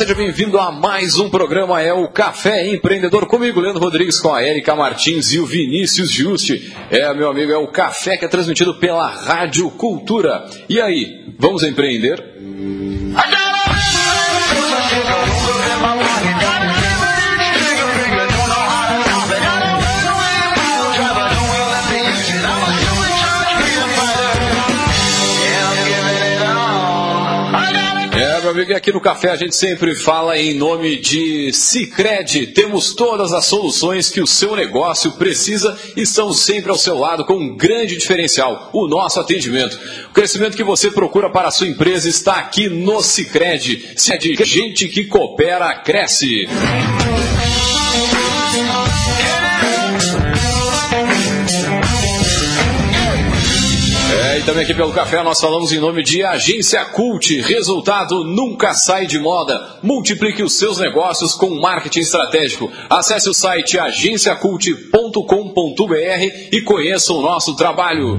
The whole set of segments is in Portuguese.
seja bem-vindo a mais um programa, é o Café Empreendedor, comigo, Leandro Rodrigues, com a Erika Martins e o Vinícius Juste. É, meu amigo, é o café que é transmitido pela Rádio Cultura. E aí, vamos empreender? É, amigo, aqui no café a gente sempre fala em nome de Cicred. Temos todas as soluções que o seu negócio precisa e estamos sempre ao seu lado com um grande diferencial, o nosso atendimento. O crescimento que você procura para a sua empresa está aqui no Cicred. Cicred, gente que coopera, cresce. É, e também aqui pelo café nós falamos em nome de Agência Cult. Resultado nunca sai de moda. Multiplique os seus negócios com marketing estratégico. Acesse o site agenciacult.com.br e conheça o nosso trabalho.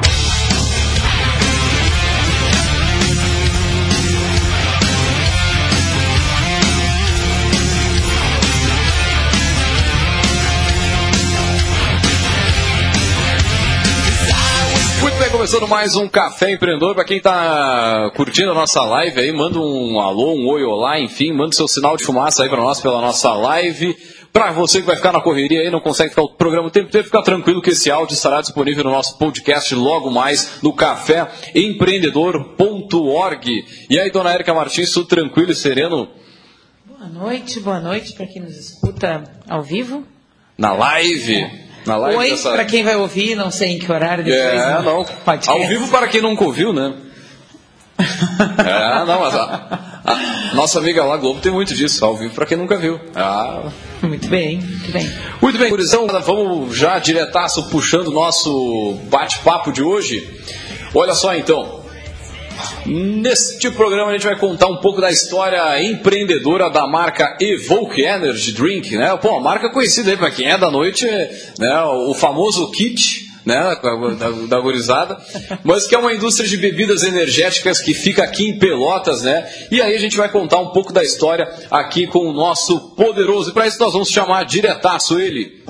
começando mais um Café Empreendedor. Para quem está curtindo a nossa live aí, manda um alô, um oi, olá, enfim, manda seu sinal de fumaça aí para nós pela nossa live. Para você que vai ficar na correria aí, não consegue ficar o programa o tempo inteiro, fica tranquilo que esse áudio estará disponível no nosso podcast logo mais no caféempreendedor.org. E aí, dona Érica Martins, tudo tranquilo e sereno? Boa noite, boa noite para quem nos escuta ao vivo. Na live? Na live Oi dessa- para quem vai ouvir, não sei em que horário depois. É, não. podcast. Ao vivo para quem nunca ouviu, né? É, não, mas a, a nossa amiga lá Globo tem muito disso, ao vivo para quem nunca viu. Ah, Muito bem, muito bem. muito bem, gurizão, vamos já diretaço puxando o nosso bate-papo de hoje. Olha só então. Neste programa a gente vai contar um pouco da história empreendedora da marca Evoke Energy Drink, né? Pô, uma marca conhecida aí para quem é da noite, né? O famoso kit, né? Da, da gurizada, mas que é uma indústria de bebidas energéticas que fica aqui em Pelotas, né? E aí a gente vai contar um pouco da história aqui com o nosso poderoso. E para isso nós vamos chamar diretaço ele.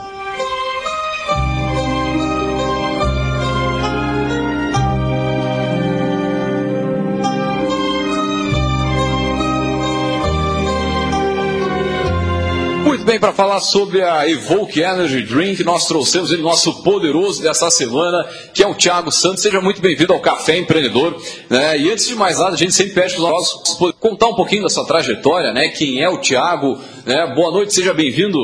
Bem, para falar sobre a Evoke Energy Drink, nós trouxemos ele, nosso poderoso dessa semana, que é o Thiago Santos. Seja muito bem-vindo ao Café Empreendedor. Né? E antes de mais nada, a gente sempre pede para os nossos contar um pouquinho da sua trajetória, né? Quem é o Thiago? Né? Boa noite, seja bem-vindo.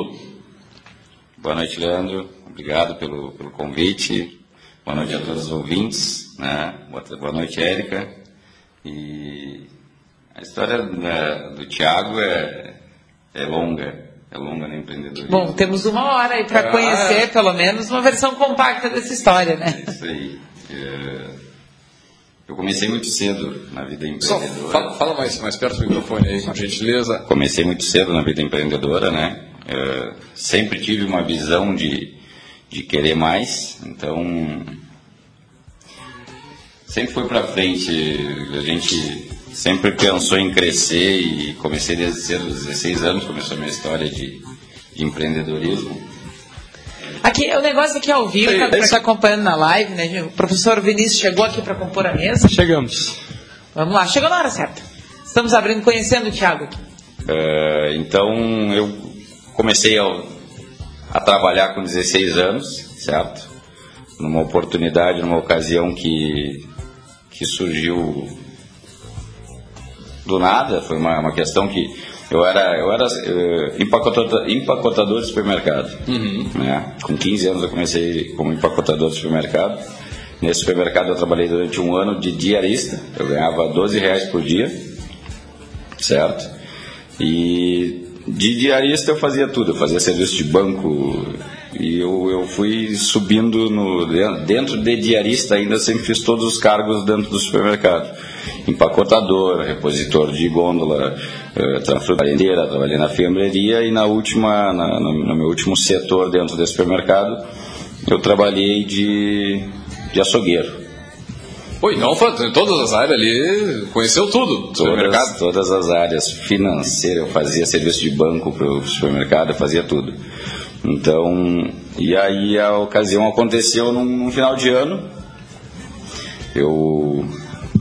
Boa noite, Leandro. Obrigado pelo, pelo convite. Boa noite a todos os ouvintes. Né? Boa, noite, Érica. E a história né, do Tiago é, é longa. É longa no empreendedorismo. Bom, temos uma hora aí para Ah. conhecer, pelo menos, uma versão compacta dessa história, né? É isso aí. É, eu comecei muito cedo na vida Só empreendedora. fala, fala mais, mais perto do microfone aí, por gentileza. comecei muito cedo na vida empreendedora, né? Eh, sempre tive uma visão de, de querer mais, então sempre foi para frente. A gente sempre pensou em crescer e comecei desde cedo, aos 16 anos começou a minha história de, de empreendedorismo. Aqui, o negócio aqui ao vivo, para quem está acompanhando na live, né? O professor Vinícius chegou aqui para compor a mesa. Chegamos. Vamos lá, chegou na hora certa. Estamos abrindo, conhecendo o Thiago aqui. Eh, então eu comecei a, a trabalhar com 16 anos, certo? Numa oportunidade, numa ocasião que, que surgiu do nada, foi uma, uma questão que eu era, eu era eh, empacotador, empacotador de supermercado. Né? Com 15 anos eu comecei como empacotador de supermercado. Nesse supermercado eu trabalhei durante um ano de diarista, eu ganhava 12 reais por dia, certo? E de diarista eu fazia tudo, eu fazia serviço de banco, E eu, eu fui subindo no, dentro de diarista ainda, sempre fiz todos os cargos dentro do supermercado. Empacotador, repositor de gôndola, eh, trabalhei na fiambreria e na última, na, no, no meu último setor dentro do supermercado, eu trabalhei de, de açougueiro. Pô, então em todas as áreas ali, conheceu tudo do supermercado? Todas as áreas. Financeira, eu fazia serviço de banco para o supermercado, eu fazia tudo. Então, e aí a ocasião aconteceu num, num final de ano. Eu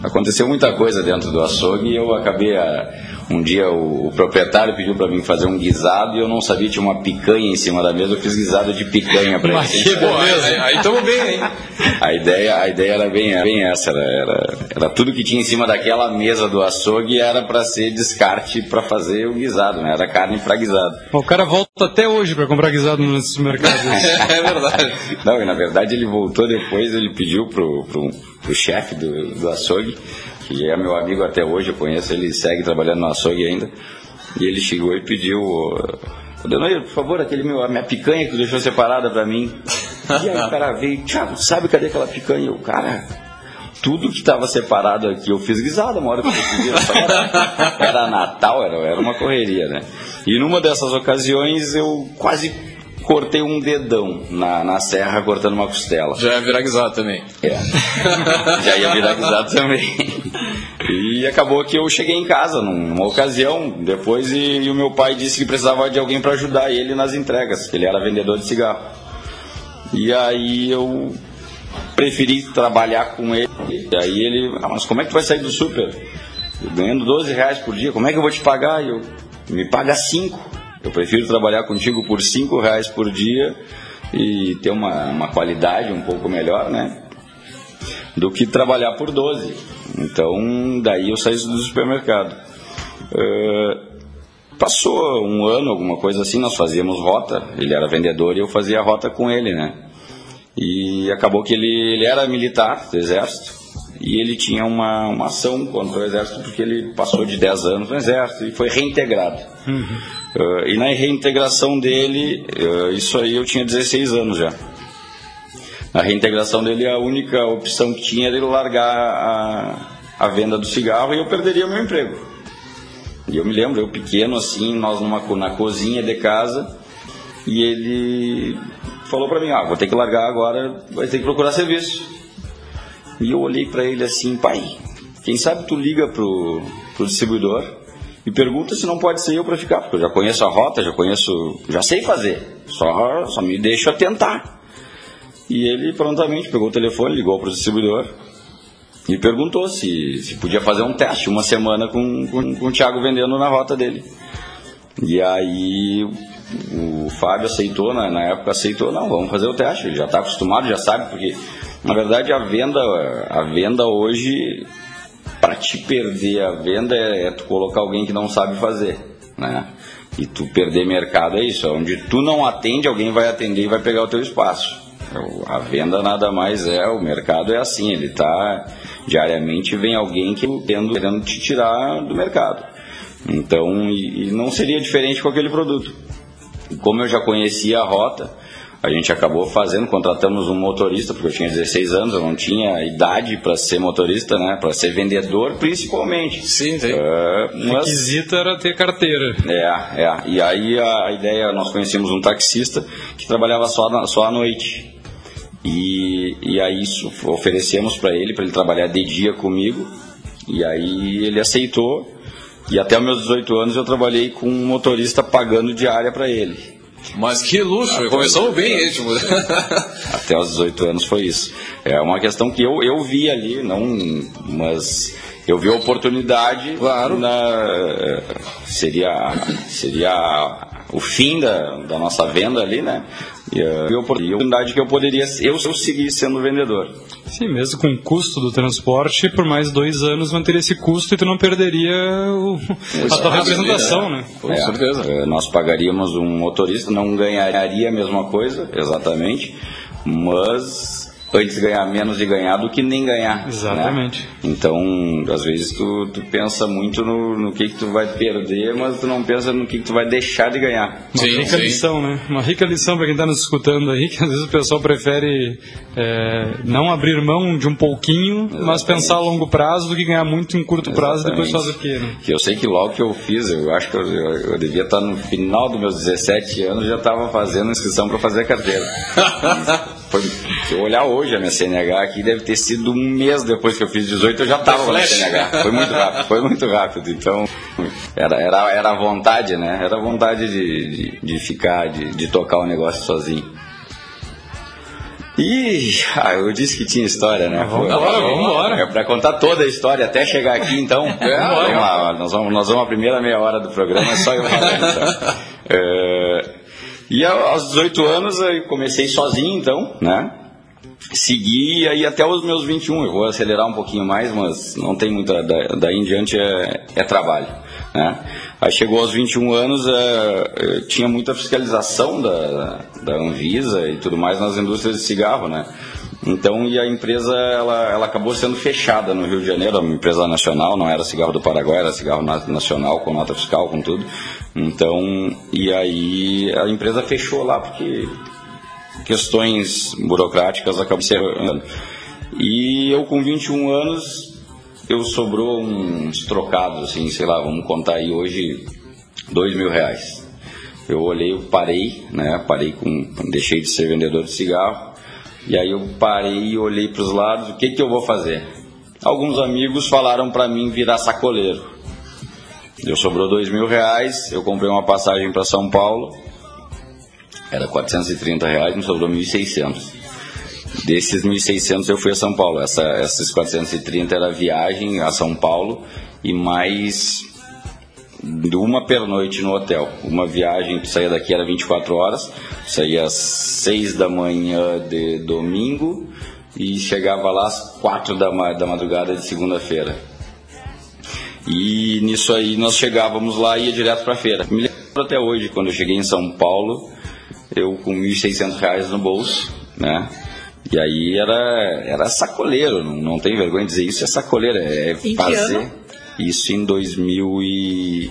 aconteceu muita coisa dentro do açougue e eu acabei a, um dia o, o proprietário pediu para mim fazer um guisado e eu não sabia, tinha uma picanha em cima da mesa, eu fiz guisado de picanha para ele. Que beleza, aí estamos bem, hein? A ideia, a ideia era bem, bem essa, era, era, era, tudo que tinha em cima daquela mesa do açougue era para ser descarte para fazer o guisado, né? Era carne para guisado. O cara volta até hoje para comprar guisado no supermercado. é verdade. Não, na verdade ele voltou depois, ele pediu pro, pro, pro chefe do, do açougue que é meu amigo até hoje, eu conheço, ele segue trabalhando no açougue ainda. E ele chegou e pediu, Denoir, por favor, aquele meu, a minha picanha que tu deixou separada para mim. E aí o cara veio, Thiago, sabe cadê aquela picanha? Eu, cara, tudo que estava separado aqui, eu fiz guisada uma hora que eu consegui. Era, era Natal, era, era uma correria, né? E numa dessas ocasiões eu quase cortei um dedão na, na serra cortando uma costela. Já ia virar guisado também. É. Já ia virar guisado também. E acabou que eu cheguei em casa numa ocasião depois e, e o meu pai disse que precisava de alguém para ajudar ele nas entregas, que ele era vendedor de cigarro. E aí eu preferi trabalhar com ele. E aí ele, ah, mas como é que tu vai sair do super? Eu ganhando 12 reais por dia, como é que eu vou te pagar? E eu, me paga 5. Eu prefiro trabalhar contigo por cinco reais por dia e ter uma, uma qualidade um pouco melhor, né? Do que trabalhar por 12. Então, daí eu saí do supermercado. Uh, passou um ano, alguma coisa assim, nós fazíamos rota. Ele era vendedor e eu fazia rota com ele, né? E acabou que ele, ele era militar do exército e ele tinha uma, uma ação contra o exército porque ele passou de 10 anos no exército e foi reintegrado. Uhum. Uh, e na reintegração dele, uh, isso aí eu tinha 16 anos já. Na reintegração dele, a única opção que tinha era ele largar a, a venda do cigarro e eu perderia o meu emprego. E eu me lembro, eu pequeno assim, nós numa, na cozinha de casa, e ele falou para mim: Ah, vou ter que largar agora, vai ter que procurar serviço. E eu olhei para ele assim, pai, quem sabe tu liga pro, pro distribuidor e pergunta se não pode ser eu para ficar, porque eu já conheço a rota, já conheço, já sei fazer, só, só me deixa tentar. E ele prontamente pegou o telefone, ligou para o distribuidor e perguntou se, se podia fazer um teste uma semana com, com, com o Thiago vendendo na rota dele. E aí o Fábio aceitou, na, na época aceitou, não, vamos fazer o teste, ele já está acostumado, já sabe, porque na verdade, a venda, a venda hoje, para te perder a venda é, é, tu colocar alguém que não sabe fazer, né? E tu perder mercado é isso, é onde tu não atende, alguém vai atender e vai pegar o teu espaço. A venda nada mais é, o mercado é assim, ele tá diariamente vem alguém que querendo, querendo te tirar do mercado. Então, e, e não seria diferente com aquele produto. Como eu já conhecia a rota, a gente acabou fazendo, contratamos um motorista, porque eu tinha 16 anos, eu não tinha idade para ser motorista, né? Para ser vendedor, principalmente. Sim, sim. Uh, mas... requisito era ter carteira. É, é. E aí a, ideia, nós conhecemos um taxista que trabalhava só, na, só à noite. E, e aí isso, oferecemos para ele, para ele trabalhar de dia comigo. E aí ele aceitou. E até os meus 18 anos eu trabalhei com um motorista pagando diária para ele. Mas que luxo, Até começou bem, tipo. Até os 18 anos foi isso. É uma questão que eu, eu vi ali, não, mas eu vi a oportunidade. Claro. Na, seria, seria o fim da, da nossa venda ali, né? E a oportunidade que eu poderia eu, eu seguir sendo vendedor. Sim, mesmo com o custo do transporte, por mais dois anos manteria esse custo e tu não perderia o, a tua representação, né? Com é, certeza. É, nós pagaríamos um motorista, não ganharia a mesma coisa, exatamente, mas antes ganhar menos e ganhar do que nem ganhar. né? Exatamente. Então, às vezes tu, tu pensa muito no, no que, que tu vai perder, mas tu não pensa no que, que tu vai deixar de ganhar. Uma Sim, rica sim. lição, né? Uma rica lição para quem está nos escutando aí, que às vezes o pessoal prefere é, não abrir mão de um pouquinho, mas pensar a longo prazo do que ganhar muito em curto prazo e depois Exatamente. fazer o quê, né? Que eu sei que logo que eu fiz, eu acho que eu, eu, eu devia estar no final dos meus 17 anos, já estava fazendo inscrição para fazer a carteira. Foi, se eu olhar hoje a minha CNH aqui, deve ter sido um mês depois que eu fiz 18, eu já estava com a minha Flash. CNH. Foi muito rápido, foi muito rápido. Então, era, era, era a vontade, né? Era a vontade de, de, de ficar, de, de tocar o negócio sozinho. Ih, ah, eu disse que tinha história, né? vamos Pô, embora, vamos embora. É pra contar toda a história até chegar aqui, então. vamos Vamos lá, nós, vamos, nós vamos a primeira meia hora do programa, é só eu falando. Então. É, e aos 18 anos eu comecei sozinho, então, né? Segui aí até os meus 21. Eu vou acelerar um pouquinho mais, mas não tem muita. da- Daí em diante é, é trabalho. Né? Aí chegou aos 21 anos, é, é, tinha muita fiscalização da, da Anvisa e tudo mais nas indústrias de cigarro, né? Então, e a empresa ela, ela acabou sendo fechada no Rio de Janeiro, uma empresa nacional, não era cigarro do Paraguai, era cigarro na- nacional, com nota fiscal, com tudo. Então, e aí a empresa fechou lá porque questões burocráticas acabam sendo. E eu com 21 anos, eu sobrou uns trocados, assim, sei lá, vamos contar aí hoje, dois mil reais. Eu olhei, eu parei, né? Parei com. Deixei de ser vendedor de cigarro. E aí eu parei e olhei para os lados, o que, que eu vou fazer? Alguns amigos falaram para mim virar sacoleiro. Eu sobrou dois mil reais, eu comprei uma passagem para São Paulo, era 430 reais, me sobrou 1.600. Desses 1.600 eu fui a São Paulo. Essa, esses 430 era viagem a São Paulo e mais uma pernoite no hotel. Uma viagem que saía daqui era 24 horas, saía às 6 da manhã de domingo e chegava lá às 4 da, da madrugada de segunda-feira. E nisso aí nós chegávamos lá e ia direto para a feira. Me lembro até hoje, quando eu cheguei em São Paulo, eu com 1.600 reais no bolso, né? E aí era, era sacoleiro, não, não tem vergonha de dizer isso, é sacoleiro, é que fazer isso em 2000 e...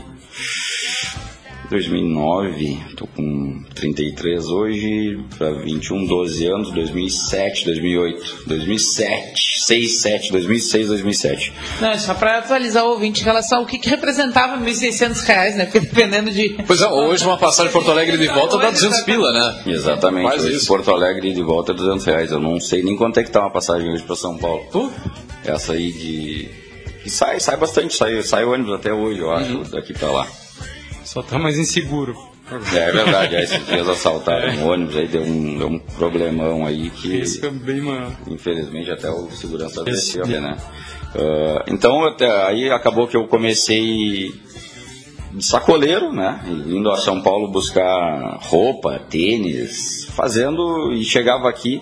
2009, tô com 33 hoje, para 21, 12 anos, 2007, 2008, 2007, 6, 7, 2006, 2007. Não, só para atualizar o ouvinte em relação ao que, que representava 1.600 reais, né? Porque dependendo de. Pois é, hoje uma passagem de Porto Alegre de volta dá 200 pila, né? Exatamente, Quase hoje isso. Porto Alegre de volta é 200 reais. Eu não sei nem quanto é que tá uma passagem hoje para São Paulo. Tu? Essa aí de. E sai, sai bastante, sai, sai ônibus até hoje, eu acho, Uhum. daqui para lá. Só tá mais inseguro. É, é verdade, aí esses dias assaltaram um ônibus aí, deu um, deu um problemão aí que. Isso é bem uma... Infelizmente até o segurança desceu, né? Ah, então até, aí acabou que eu comecei de sacoleiro, né? Indo a São Paulo buscar roupa, tênis, fazendo e chegava aqui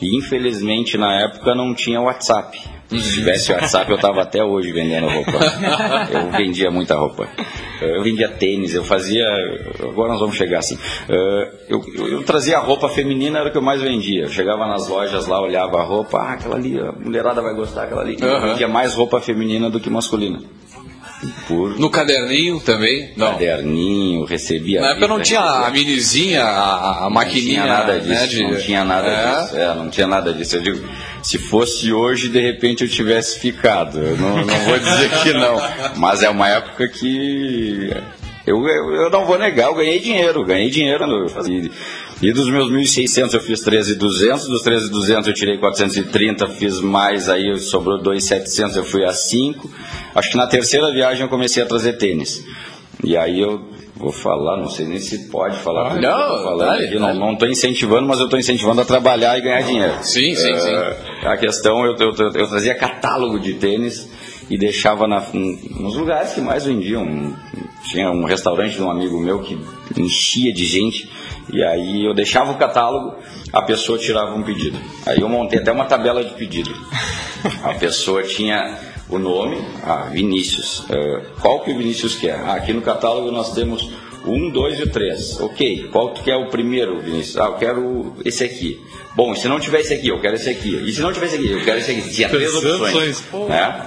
e infelizmente na época não tinha WhatsApp. Se tivesse WhatsApp eu estava até hoje vendendo roupa. Eu vendia muita roupa. Eu vendia tênis, eu fazia. Agora nós vamos chegar assim. Ah, Eu, eu, eu trazia a roupa feminina, era o que eu mais vendia. Eu chegava nas lojas lá, olhava a roupa, ah, aquela ali, a mulherada vai gostar, aquela ali. Eu vendia mais roupa feminina do que masculina. Por No caderninho também? Não. caderninho, recebia. Na época não tinha a recebia- minizinha, a, a maquininha. não tinha nada disso, né, de- não tinha nada É. disso. É, não tinha nada disso. Eu digo, se fosse hoje, de repente eu tivesse ficado. Eu não, não vou dizer que não. Mas é uma época que eu, eu, eu não vou negar, eu ganhei dinheiro, ganhei dinheiro. E, e dos meus 1.600 eu fiz 13.200, dos 13.200 eu tirei 430, fiz mais, aí sobrou 2.700, eu fui a 5. Acho que na terceira viagem eu comecei a trazer tênis. E aí eu vou falar, não sei nem se pode falar. tô não, falando dale, aqui, não dale. não estou incentivando, mas eu estou incentivando a trabalhar e ganhar dinheiro. Sim, sim, sim. A questão, eu, eu, eu trazia catálogo de tênis e deixava na, nos lugares que mais vendiam. Tinha um restaurante de um amigo meu que enchia de gente, e aí eu deixava o catálogo, a pessoa tirava um pedido. Aí eu montei até uma tabela de pedido. A pessoa tinha o nome, ah, Vinícius. Eh, qual que o Vinícius quer? Ah, aqui no catálogo nós temos Um, dois e três. Ok, qual tu quer o primeiro, Vinícius? Ah, eu quero esse aqui. Bom, e se não tiver esse aqui, eu quero esse aqui. E se não tiver esse aqui, eu quero esse aqui. Tinha três opções. opções, Né?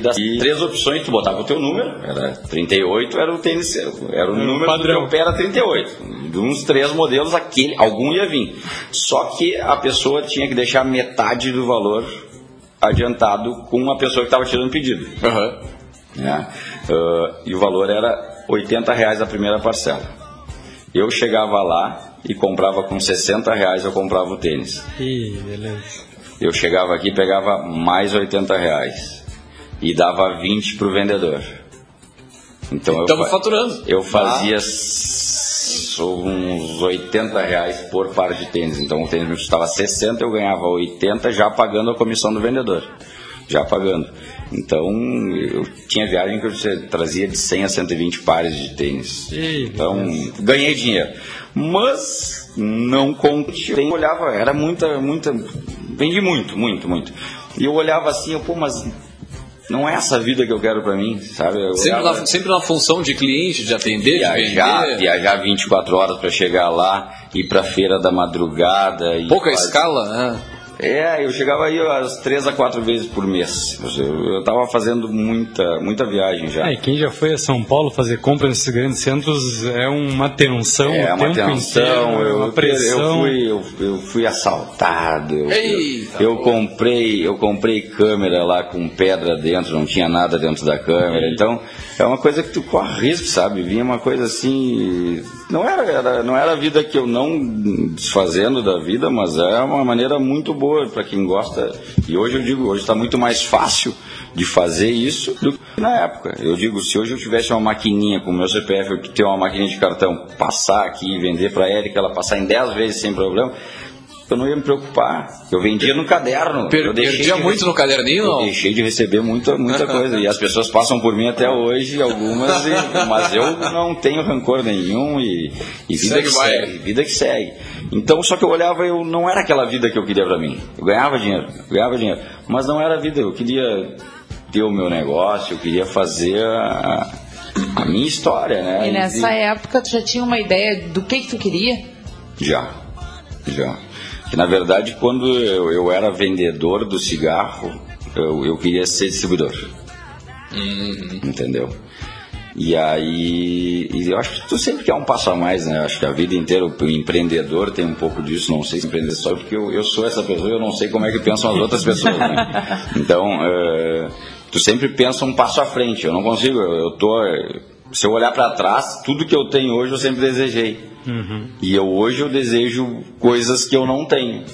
Das e três opções, tu botava o teu número, era 38, era o tênis, era o número padrão. do teu pé era 38. De uns três modelos, aquele, algum ia vir. Só que a pessoa tinha que deixar metade do valor adiantado com a pessoa que estava tirando o pedido. Aham. né? Ah, e o valor era 80 reais a primeira parcela. Eu chegava lá e comprava com 60 reais, eu comprava o tênis. Ih, beleza. Eu chegava aqui e pegava mais 80 reais e dava 20 para o vendedor. Então eu, Estamos faturando. eu fazia s- uns 80 reais por par de tênis. Então o tênis me custava 60, eu ganhava 80 já pagando a comissão do vendedor. Já pagando. Então eu tinha viagem que eu trazia de 100 a 120 pares de tênis. Então ganhei dinheiro. Mas não continuei. Eu olhava, era muita, muita. Vendi muito, muito, muito. E eu olhava assim, eu, pô, mas não é essa vida que eu quero pra mim, sabe? Eu Sempre olhava- na, sempre na função de cliente, de atender, de viajar, vender. viajar 24 horas para chegar lá, ir pra feira da madrugada. e Pouca escala, né? É, eu chegava aí às três a quatro vezes por mês. Eu, eu tava fazendo muita, muita viagem já. É, e quem já foi a São Paulo fazer compra nesses grandes centros é uma tensão É o uma tempo tensão, inteiro, eu, uma eu pressão. fui, eu, eu fui assaltado. Eu, Eita, eu, eu comprei, eu comprei câmera lá com pedra dentro, não tinha nada dentro da câmera. Então é uma coisa que tu corre risco, sabe? Vinha uma coisa assim, não era, era- não era a vida que eu não desfazendo da vida, mas é uma maneira muito boa para quem gosta. E hoje eu digo, hoje está muito mais fácil de fazer isso do que na época. Eu digo, se hoje eu tivesse uma maquininha com o meu CPF, eu ter uma maquininha de cartão, passar aqui e vender para ela, que ela passar em 10 vezes sem problema, eu não ia me preocupar. Eu vendia no caderno. Per- eu perdia de muito no caderninho, eu não? deixei de receber muita, muita coisa. E as pessoas passam por mim até hoje, algumas, e- mas eu não tenho rancor nenhum e, e vida Segue que vai. segue, vida que segue. Então, só que eu olhava, eu não era aquela vida que eu queria pra mim. Eu ganhava dinheiro, eu ganhava dinheiro, mas não era a vida. Eu queria ter o meu negócio, eu queria fazer a, a minha história, né? E nessa época tu já tinha uma ideia do que que tu queria? Já, já. Que na verdade, quando eu, eu era vendedor do cigarro, eu, eu queria ser distribuidor. Entendeu? E aí, e eu acho que tu sempre quer um passo a mais, né? Acho que a vida inteira o empreendedor tem um pouco disso. Não sei se empreender só porque eu, eu sou essa pessoa, eu não sei como é que pensam as outras pessoas. Né? Então, eh, tu sempre pensa um passo à frente. Eu não consigo. Eu, eu tô, se eu olhar para trás, tudo que eu tenho hoje eu sempre desejei. E eu hoje eu desejo coisas que eu não tenho.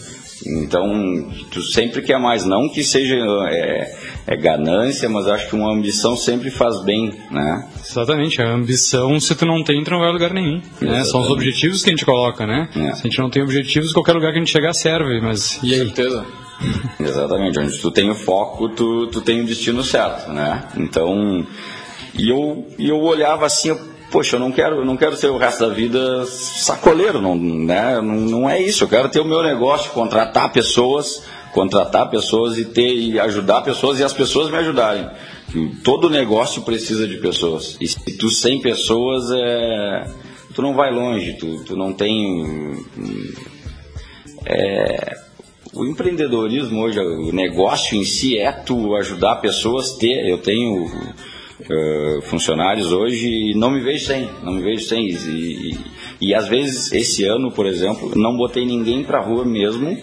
Então, tu sempre quer mais, não que seja é, é ganância, mas acho que uma ambição sempre faz bem, né? Exatamente, a ambição, se tu não tem, tu não vai a lugar nenhum. Né? São os objetivos que a gente coloca, né? É. Se a gente não tem objetivos, qualquer lugar que a gente chegar serve, mas e aí? Certeza. Exatamente, onde tu tem o foco, tu, tu tem o destino certo, né? Então, e eu, e eu olhava assim, eu, poxa, eu não quero, eu não quero ser o resto da vida sacoleiro, não, né? não, não é isso, eu quero ter o meu negócio, contratar pessoas, contratar pessoas e ter e ajudar pessoas e as pessoas me ajudarem. Todo negócio precisa de pessoas. E se tu sem pessoas, é, tu não vai longe, tu, tu não tem o empreendedorismo hoje, o negócio em si é tu ajudar pessoas ter. Eu tenho eh, funcionários hoje e não me vejo sem, não me vejo sem. E, e, e às vezes, esse ano, por exemplo, não botei ninguém pra rua mesmo,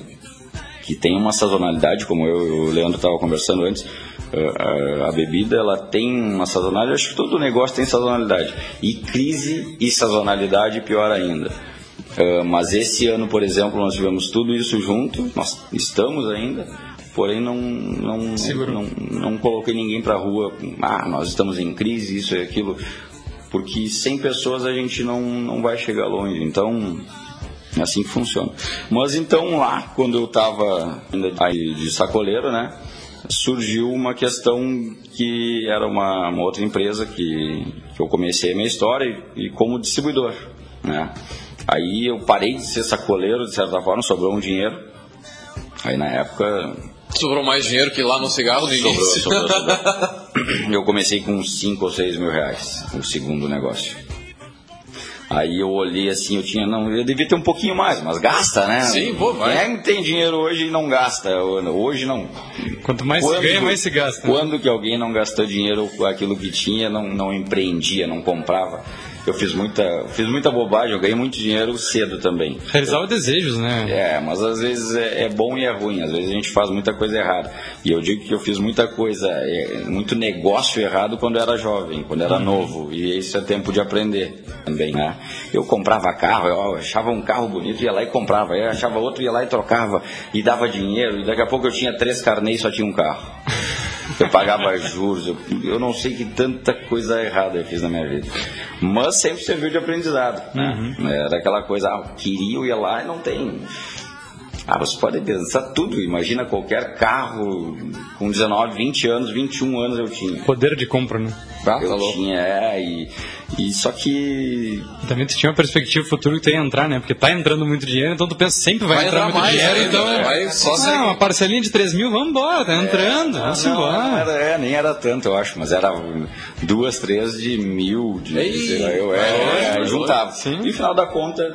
que tem uma sazonalidade, como eu e o Leandro estava conversando antes. eh, a, a bebida ela tem uma sazonalidade, acho que todo negócio tem sazonalidade. E crise e sazonalidade, pior ainda. Uh, mas esse ano, por exemplo, nós tivemos tudo isso junto, nós estamos ainda, porém não não, não, não coloquei ninguém para rua, ah, nós estamos em crise, isso e aquilo, porque sem pessoas a gente não, não vai chegar longe, então é assim que funciona. Mas então lá, quando eu estava ainda de, de sacoleiro, né, surgiu uma questão que era uma, uma outra empresa que, que eu comecei a minha história e, e como distribuidor, né. Aí eu parei de ser sacoleiro, de certa forma, sobrou um dinheiro. Aí na época. Sobrou mais dinheiro que lá no cigarro no Sobrou, início. sobrou, sobrou. Eu comecei com 5 ou 6 mil reais, o segundo negócio. Aí eu olhei assim, eu tinha, não, eu devia ter um pouquinho mais, mas gasta, né? Sim, pô, vai. Quem é que tem dinheiro hoje e não gasta? Hoje não. Quanto mais se ganha, mais se gasta. né? Quando que alguém não gastou dinheiro com aquilo que tinha, não, não empreendia, não comprava? Eu fiz muita, fiz muita bobagem, eu ganhei muito dinheiro cedo também. Realizava desejos, né? É, mas às vezes é, é bom e é ruim, às vezes a gente faz muita coisa errada. E eu digo que eu fiz muita coisa, é, muito negócio errado quando era jovem, quando era novo. E isso é tempo de aprender também, né? Eu comprava carro, eu achava um carro bonito, ia lá e comprava. Eu achava outro, ia lá e trocava. E dava dinheiro. E daqui a pouco eu tinha três carnês e só tinha um carro. Eu pagava juros, eu, eu não sei que tanta coisa errada eu fiz na minha vida. Mas sempre serviu de aprendizado. Né? Era aquela coisa, ah, eu queria, eu ia lá e não tem. Ah, você pode pensar tudo, imagina qualquer carro com 19, 20 anos, 21 anos eu tinha. Poder de compra, né? Ah, tá Eu louco. tinha, é, e, e só que Também tu tinha uma perspectiva futuro que tu ia entrar, né? Porque tá entrando muito dinheiro, então tu pensa sempre vai, Vai entrar, entrar muito mais, dinheiro, né? então é. Vai só ah, segue. uma parcelinha de 3 mil, vamos embora, tá entrando, vamos não, não embora. era, é, nem era tanto, eu acho, mas era duas, três de mil, de, Ei, sei lá, eu, é, longe, é, juntava. Sim. E no final da conta,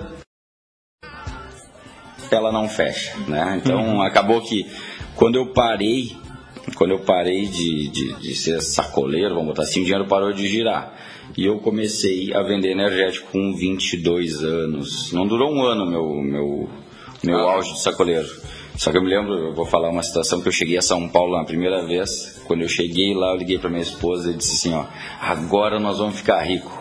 ela não fecha, né? Então acabou que quando eu parei, quando eu parei de, de, de ser sacoleiro, vamos botar assim, o dinheiro parou de girar. E eu comecei a vender energético com 22 anos. Não durou um ano meu meu meu auge de sacoleiro. Só que eu me lembro, eu vou falar uma situação que eu cheguei a São Paulo na primeira vez. Quando eu cheguei lá, eu liguei para minha esposa e disse assim, ó, agora nós vamos ficar ricos.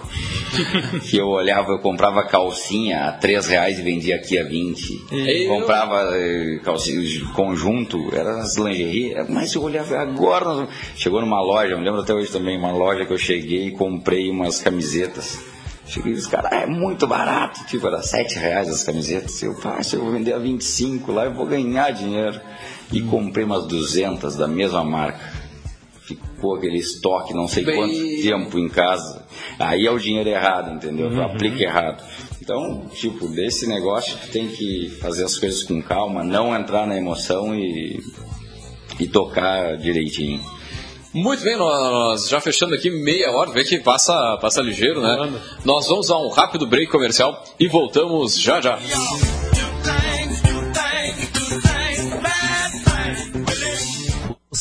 que eu olhava, eu comprava calcinha a 3 reais e vendia aqui a 20. E- Comprava eh, calcinha de conjunto, era as lingerie, mas eu olhava, agora nós vamos... Chegou numa loja, eu me lembro até hoje também, uma loja que eu cheguei e comprei umas camisetas. Cheguei e os caras, ah, é muito barato, tipo, era 7 reais as camisetas. Eu, se eu vou vender a 25 lá, eu vou ganhar dinheiro. E comprei umas 200 da mesma marca. Ficou aquele estoque, não sei Bem- quanto tempo em casa. Aí é o dinheiro errado, entendeu? Tu aplica errado. Então, tipo, desse negócio tu tem que fazer as coisas com calma, não entrar na emoção e, e tocar direitinho. Muito bem, nós já fechando aqui meia hora, vê que passa, passa ligeiro, né? Nós vamos a um rápido break comercial e voltamos já já.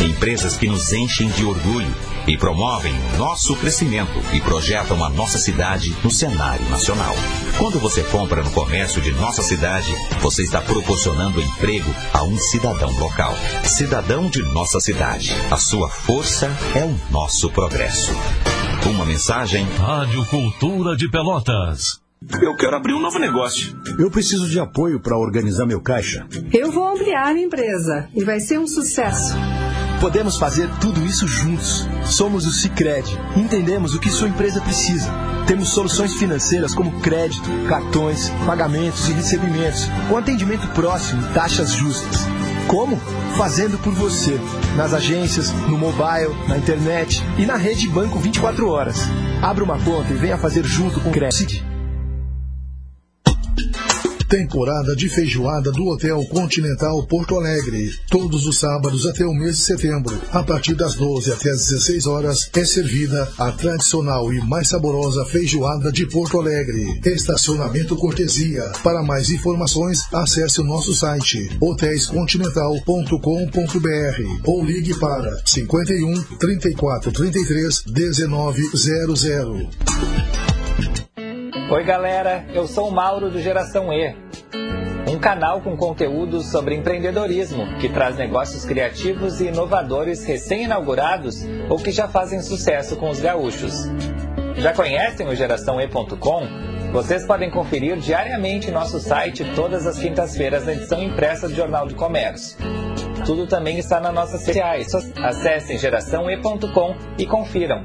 Empresas que nos enchem de orgulho e promovem o nosso crescimento e projetam a nossa cidade no cenário nacional. Quando você compra no comércio de nossa cidade, você está proporcionando emprego a um cidadão local. Cidadão de nossa cidade. A sua força é o nosso progresso. Uma mensagem Rádio Cultura de Pelotas. Eu quero abrir um novo negócio. Eu preciso de apoio para organizar meu caixa. Eu vou ampliar minha empresa e vai ser um sucesso. Podemos fazer tudo isso juntos. Somos o Cicred. Entendemos o que sua empresa precisa. Temos soluções financeiras como crédito, cartões, pagamentos e recebimentos, com atendimento próximo e taxas justas. Como? Fazendo por você. Nas agências, no mobile, na internet e na rede Banco 24 horas. Abra uma conta e venha fazer junto com o Cred. Temporada de feijoada do Hotel Continental Porto Alegre. Todos os sábados até o mês de setembro, a partir das 12 até as 16 horas, é servida a tradicional e mais saborosa feijoada de Porto Alegre. Estacionamento cortesia. Para mais informações, acesse o nosso site hotéiscontinental.com.br ou ligue para 51 34 33 1900. Oi, galera, eu sou o Mauro do Geração E, um canal com conteúdos sobre empreendedorismo que traz negócios criativos e inovadores recém-inaugurados ou que já fazem sucesso com os gaúchos. Já conhecem o GeraçãoE.com? Vocês podem conferir diariamente nosso site todas as quintas-feiras na edição impressa do Jornal de Comércio. Tudo também está nas nossas redes sociais. Acessem geraçãoe.com e confiram.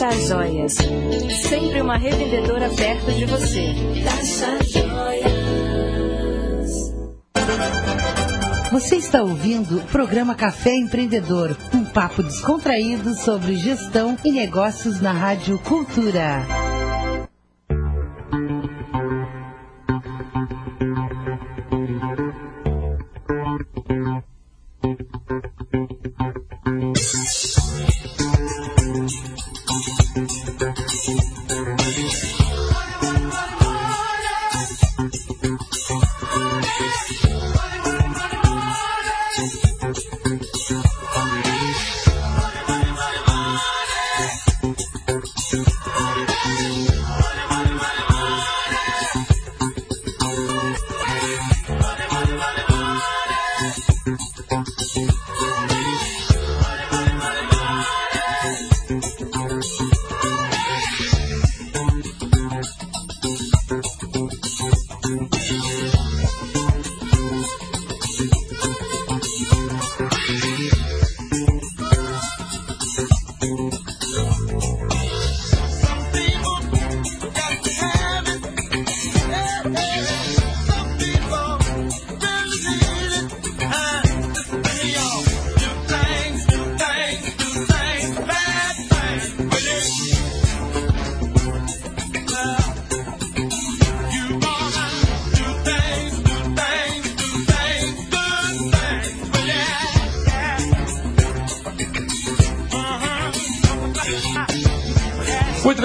Taxa joias, sempre uma revendedora perto de você. Taxa joias. Você está ouvindo o programa Café Empreendedor, um papo descontraído sobre gestão e negócios na Rádio Cultura.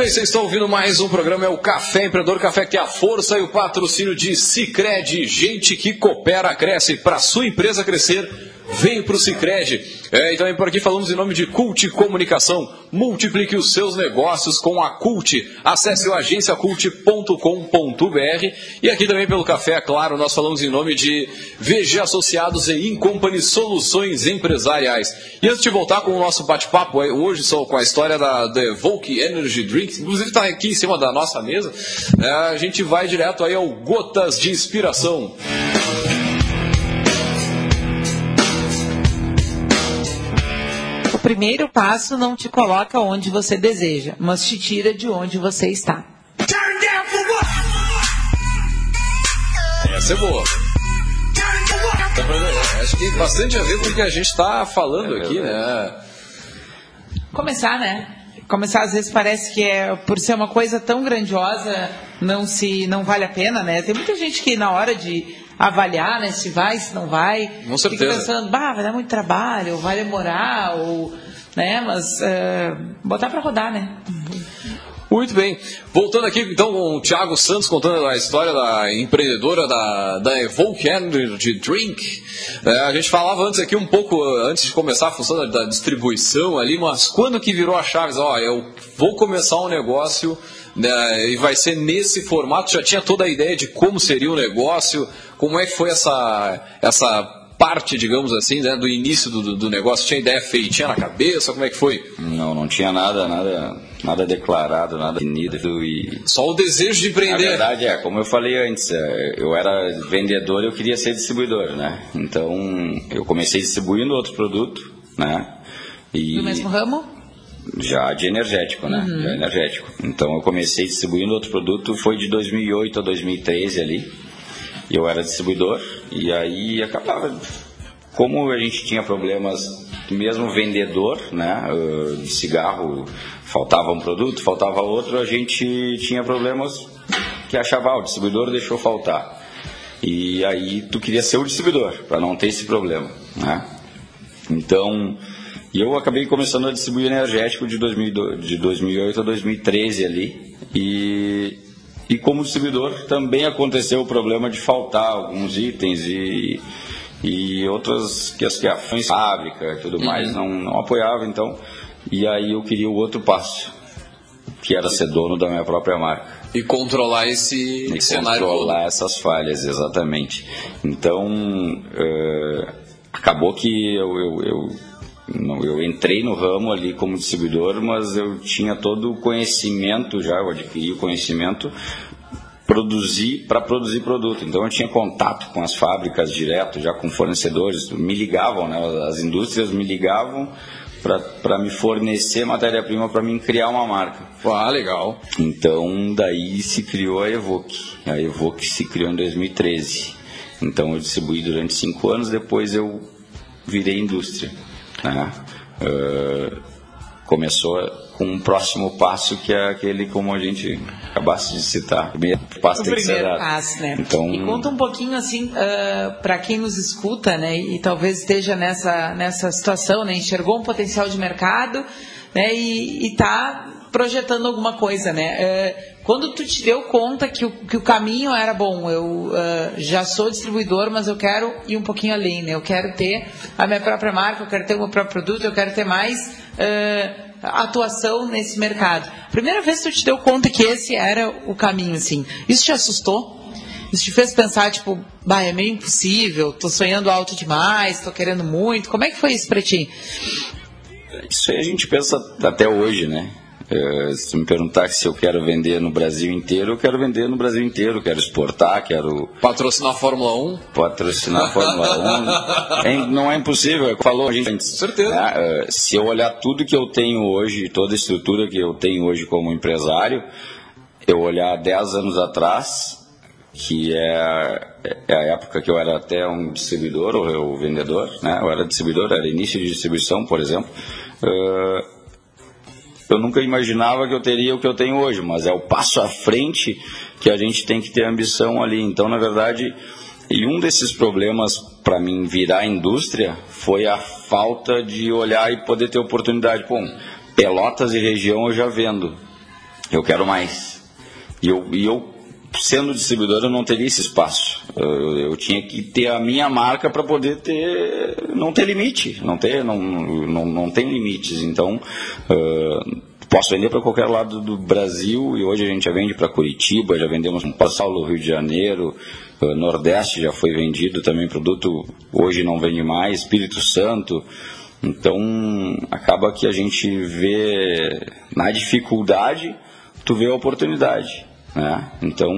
Bem, vocês estão ouvindo mais um programa, é o Café Empreendedor, café que é a força e o patrocínio de Cicred, gente que coopera, cresce, para sua empresa crescer, vem para o Cicred. É, e também por aqui falamos em nome de Cult Comunicação, multiplique os seus negócios com a Cult, acesse o agenciacult.com.br e aqui também pelo café, é claro, nós falamos em nome de VG Associados e Incompany Soluções Empresariais. E antes de voltar com o nosso bate-papo, é, hoje só com a história da, Evoque Energy Drink, inclusive está aqui em cima da nossa mesa, é, a gente vai direto aí ao Gotas de Inspiração. O primeiro passo não te coloca onde você deseja, mas te tira de onde você está. Essa é boa. Ver, Acho que tem bastante a ver com o que a gente está falando aqui, né? Começar, né? Começar às vezes parece que é por ser uma coisa tão grandiosa não se não vale a pena, né? Tem muita gente que na hora de avaliar, né, se vai, se não vai, Com fica certeza. pensando, bah, vai dar muito trabalho, ou vai demorar, ou, né? Mas eh, botar para rodar, né? Muito bem. Voltando aqui então com o Thiago Santos contando a história da empreendedora da, da Evoke Energy Drink. É, a gente falava antes aqui um pouco, antes de começar a função da, da distribuição ali, mas quando que virou a chave? Ó, eu vou começar um negócio né, e vai ser nesse formato. Já tinha toda a ideia de como seria o negócio, como é que foi essa, essa parte, digamos assim, né, do início do, do- negócio? Tinha ideia feitinha na cabeça? Como é que foi? Não, não tinha nada, nada, nada declarado, nada definido e Só o desejo de empreender. Na verdade é, como eu falei antes, é, eu era vendedor e eu queria ser distribuidor, né? Então eu comecei distribuindo outro produto, né? E No mesmo ramo? já de energético, né? Uhum. Já energético. Então eu comecei distribuindo outro produto, foi de 2008 a 2013 ali. E eu era distribuidor e aí acabava. Como a gente tinha problemas, mesmo vendedor, né? eh, De cigarro, faltava um produto, faltava outro, a gente tinha problemas que achava, ah, o distribuidor deixou faltar. E aí tu queria ser o distribuidor, para não ter esse problema, né? Então, eu acabei começando a distribuir energético de, 2000, de 2008 a 2013 ali. E, e como distribuidor também aconteceu o problema de faltar alguns itens e, e outras que as questões fábrica e tudo mais não, não apoiava então. E aí eu queria o outro passo que era ser dono da minha própria marca. E controlar esse e cenário controlar todo. essas falhas exatamente. Então eh, acabou que eu, eu, eu eu entrei no ramo ali como distribuidor, mas eu tinha todo o conhecimento já, eu adquiri o conhecimento produzir para produzir produto. Então eu tinha contato com as fábricas direto, já com fornecedores, me ligavam, né? as indústrias me ligavam para me fornecer matéria-prima para mim criar uma marca. Ah, legal. Então daí se criou a Evoque. A Evoque se criou em 2013. Então eu distribuí durante cinco anos, depois eu virei indústria. Né? Uh, começou com um próximo passo que é aquele como a gente acabasse de citar. O primeiro passo o tem que ser primeiro dado. passo, né? Então, E conta um pouquinho assim para quem nos escuta, né? E talvez esteja nessa nessa situação, né? Enxergou um potencial de mercado, né? E está projetando alguma coisa, né? É, quando tu te deu conta que o, que o caminho era bom, eu ah, já sou distribuidor, mas eu quero ir um pouquinho além, né? Eu quero ter a minha própria marca, eu quero ter o meu próprio produto, eu quero ter mais ah, atuação nesse mercado. Primeira vez que tu te deu conta que esse era o caminho, assim, isso te assustou? Isso te fez pensar, tipo, bah, é meio impossível, tô sonhando alto demais, tô querendo muito. Como é que foi isso pra ti? Isso aí a gente pensa até hoje, né? É, se me perguntar se eu quero vender no Brasil inteiro, eu quero vender no Brasil inteiro, quero exportar, quero Patrocinar a Fórmula 1? patrocinar a Fórmula 1. É, não é impossível, é falou a gente antes. Certeza. né? Se eu olhar tudo que eu tenho hoje, toda a estrutura que eu tenho hoje como empresário, eu olhar 10 anos atrás, que é, é a época que eu era até um distribuidor ou eu vendedor, né? Eu era distribuidor, era início de distribuição, por exemplo. É, eu nunca imaginava que eu teria o que eu tenho hoje, mas é o passo à frente que a gente tem que ter ambição ali. Então, na verdade, e um desses problemas para mim virar indústria foi a falta de olhar e poder ter oportunidade. Pô, Pelotas e região eu já vendo, eu quero mais. E eu, e eu sendo distribuidor, eu não teria esse espaço. Eu, eu tinha que ter a minha marca para poder ter, não ter limite, não ter, não, não, não tem limites. Então, uh, posso vender para qualquer lado do Brasil e hoje a gente já vende para Curitiba, já vendemos para São Paulo, Rio de Janeiro, uh, Nordeste já foi vendido também produto, hoje não vende mais, Espírito Santo. Então, acaba que a gente vê na dificuldade, tu vê a oportunidade. Né? Então,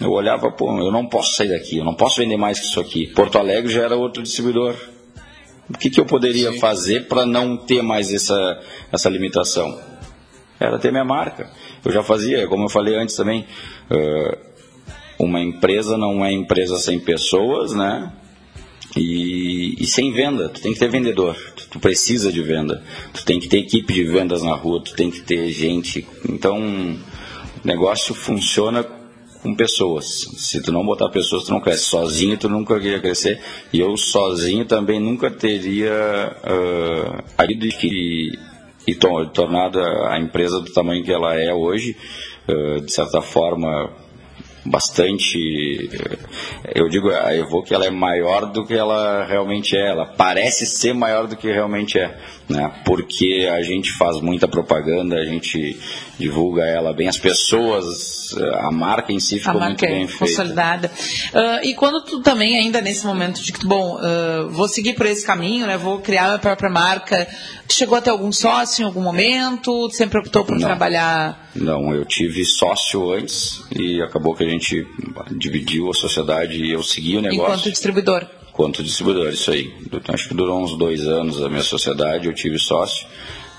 eu olhava, pô, eu não posso sair daqui, eu não posso vender mais que isso aqui. Porto Alegre já era outro distribuidor. O que, que eu poderia Sim. fazer para não ter mais essa, essa limitação? Era ter minha marca. Eu já fazia, como eu falei antes também, uma empresa não é empresa sem pessoas, né? E, e, sem venda, tu tem que ter vendedor, tu, tu, precisa de venda, tu tem que ter equipe de vendas na rua, tu tem que ter gente. Então, negócio funciona com pessoas. Se tu não botar pessoas, tu não cresce. Sozinho, tu nunca iria crescer. E eu sozinho também nunca teria uh, ido e, e to, tornado a empresa do tamanho que ela é hoje, uh, de certa forma bastante eu digo a Evoque ela é maior do que ela realmente é ela parece ser maior do que realmente é né? Porque a gente faz muita propaganda a gente divulga ela bem. As pessoas a marca em si ficou a muito marca bem é feita. consolidada. Uh, e quando tu também ainda nesse momento de que bom uh, vou seguir por esse caminho né? Vou criar minha própria marca tu chegou a ter algum sócio em algum momento? Tu sempre optou por Não. trabalhar? Não eu tive sócio antes e acabou que a gente dividiu a sociedade e eu segui o negócio. enquanto distribuidor quanto distribuidor, isso aí. Acho que durou uns dois anos a minha sociedade, eu tive sócio.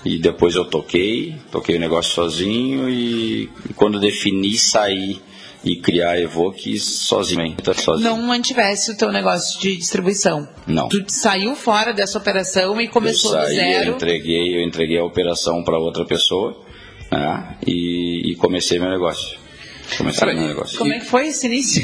E depois eu toquei, toquei o negócio sozinho e quando defini sair e criar a Evoque sozinho, tá sozinho. não mantivesse o teu negócio de distribuição. Não. Tu saiu fora dessa operação e começou eu do saí, zero. Eu entreguei, eu entreguei a operação para outra pessoa né, e, e comecei meu negócio. Comecei no negócio. Como é que foi esse início?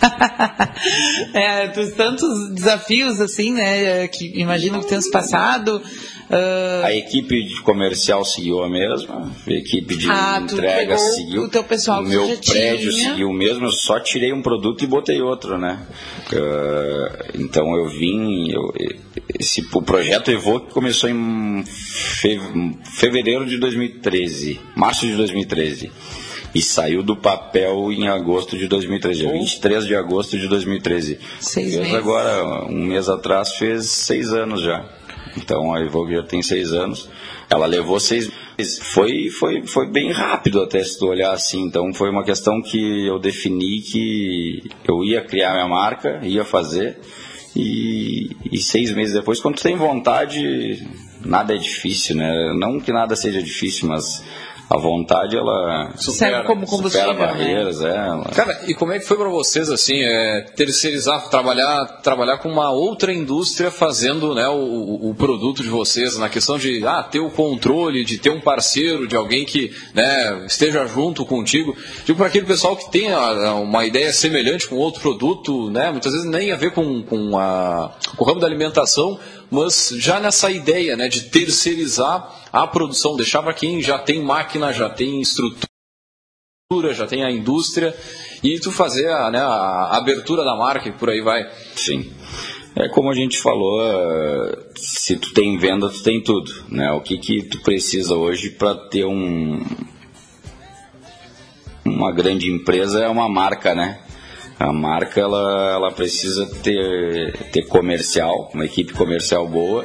é, dos tantos desafios, assim, né, que imagino que tenhamos passado. Uh... A equipe de comercial seguiu a mesma, a equipe de ah, entrega seguiu. O teu pessoal o meu prédio tinha. seguiu o mesmo, eu só tirei um produto e botei outro, né? Uh, então eu vim, eu, esse, o projeto Evoque começou em fevereiro de 2013, março de 2013 e saiu do papel em agosto de 2013, dia 23 de agosto de 2013. Seis fez meses. agora, um mês atrás, fez seis anos já. Então a Evoque já tem seis anos. Ela levou seis meses. Foi, foi, foi bem rápido até se tu olhar assim. Então foi uma questão que eu defini que eu ia criar minha marca, ia fazer. E, e seis meses depois, quando tu tem vontade, nada é difícil, né? Não que nada seja difícil, mas a vontade ela supera, como combustível, supera barreiras, né? é. Ela... Cara, e como é que foi para vocês assim, é, terceirizar, trabalhar, trabalhar com uma outra indústria fazendo, né, o, o, produto de vocês, na questão de ah, ter o controle, de ter um parceiro, de alguém que, né, esteja junto contigo. Digo para aquele pessoal que tem uma ideia semelhante com outro produto, né, muitas vezes nem a ver com, com, a, com o ramo da alimentação, mas já nessa ideia né, de terceirizar a produção, deixar para quem já tem máquina, já tem estrutura, já tem a indústria, e tu fazer a, né, a abertura da marca e por aí vai. Sim. É como a gente falou, se tu tem venda, tu tem tudo. Né? O que, que tu precisa hoje para ter um, uma grande empresa é uma marca, né? A marca ela, ela precisa ter, ter comercial, uma equipe comercial boa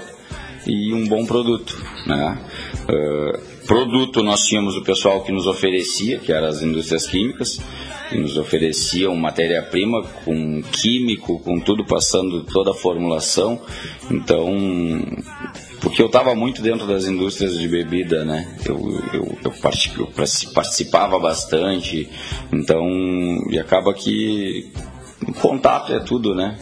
e um bom produto. Né? Uh, produto nós tínhamos o pessoal que nos oferecia, que eram as indústrias químicas, que nos ofereciam matéria-prima com químico, com tudo passando toda a formulação. Então, porque eu estava muito dentro das indústrias de bebida, né? Eu, eu, eu, participava bastante, então, e acaba que contato é tudo, né?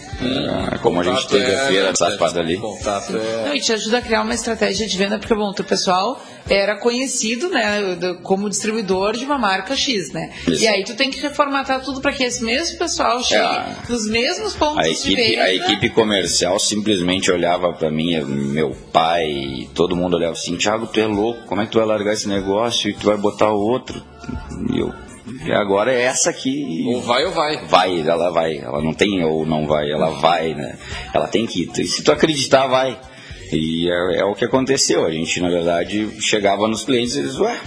É, como a gente teve a feira é, parte ali. Contato é... Não, e te ajuda a criar uma estratégia de venda, porque, bom, o pessoal era conhecido, né, como distribuidor de uma marca X, né? Isso. E aí tu tem que reformatar tudo para que esse mesmo pessoal chegue é, nos mesmos pontos a equipe, de venda. A equipe comercial simplesmente olhava para mim, meu pai, todo mundo olhava assim, Thiago, tu é louco, como é que tu vai largar esse negócio e tu vai botar outro? E eu, e agora é essa aqui. Ou vai ou vai. Vai, ela vai. Ela não tem ou não vai, ela vai, né? Ela tem que ir. Se tu acreditar, vai. E é, é o que aconteceu. A gente, na verdade, chegava nos clientes e eles, ué,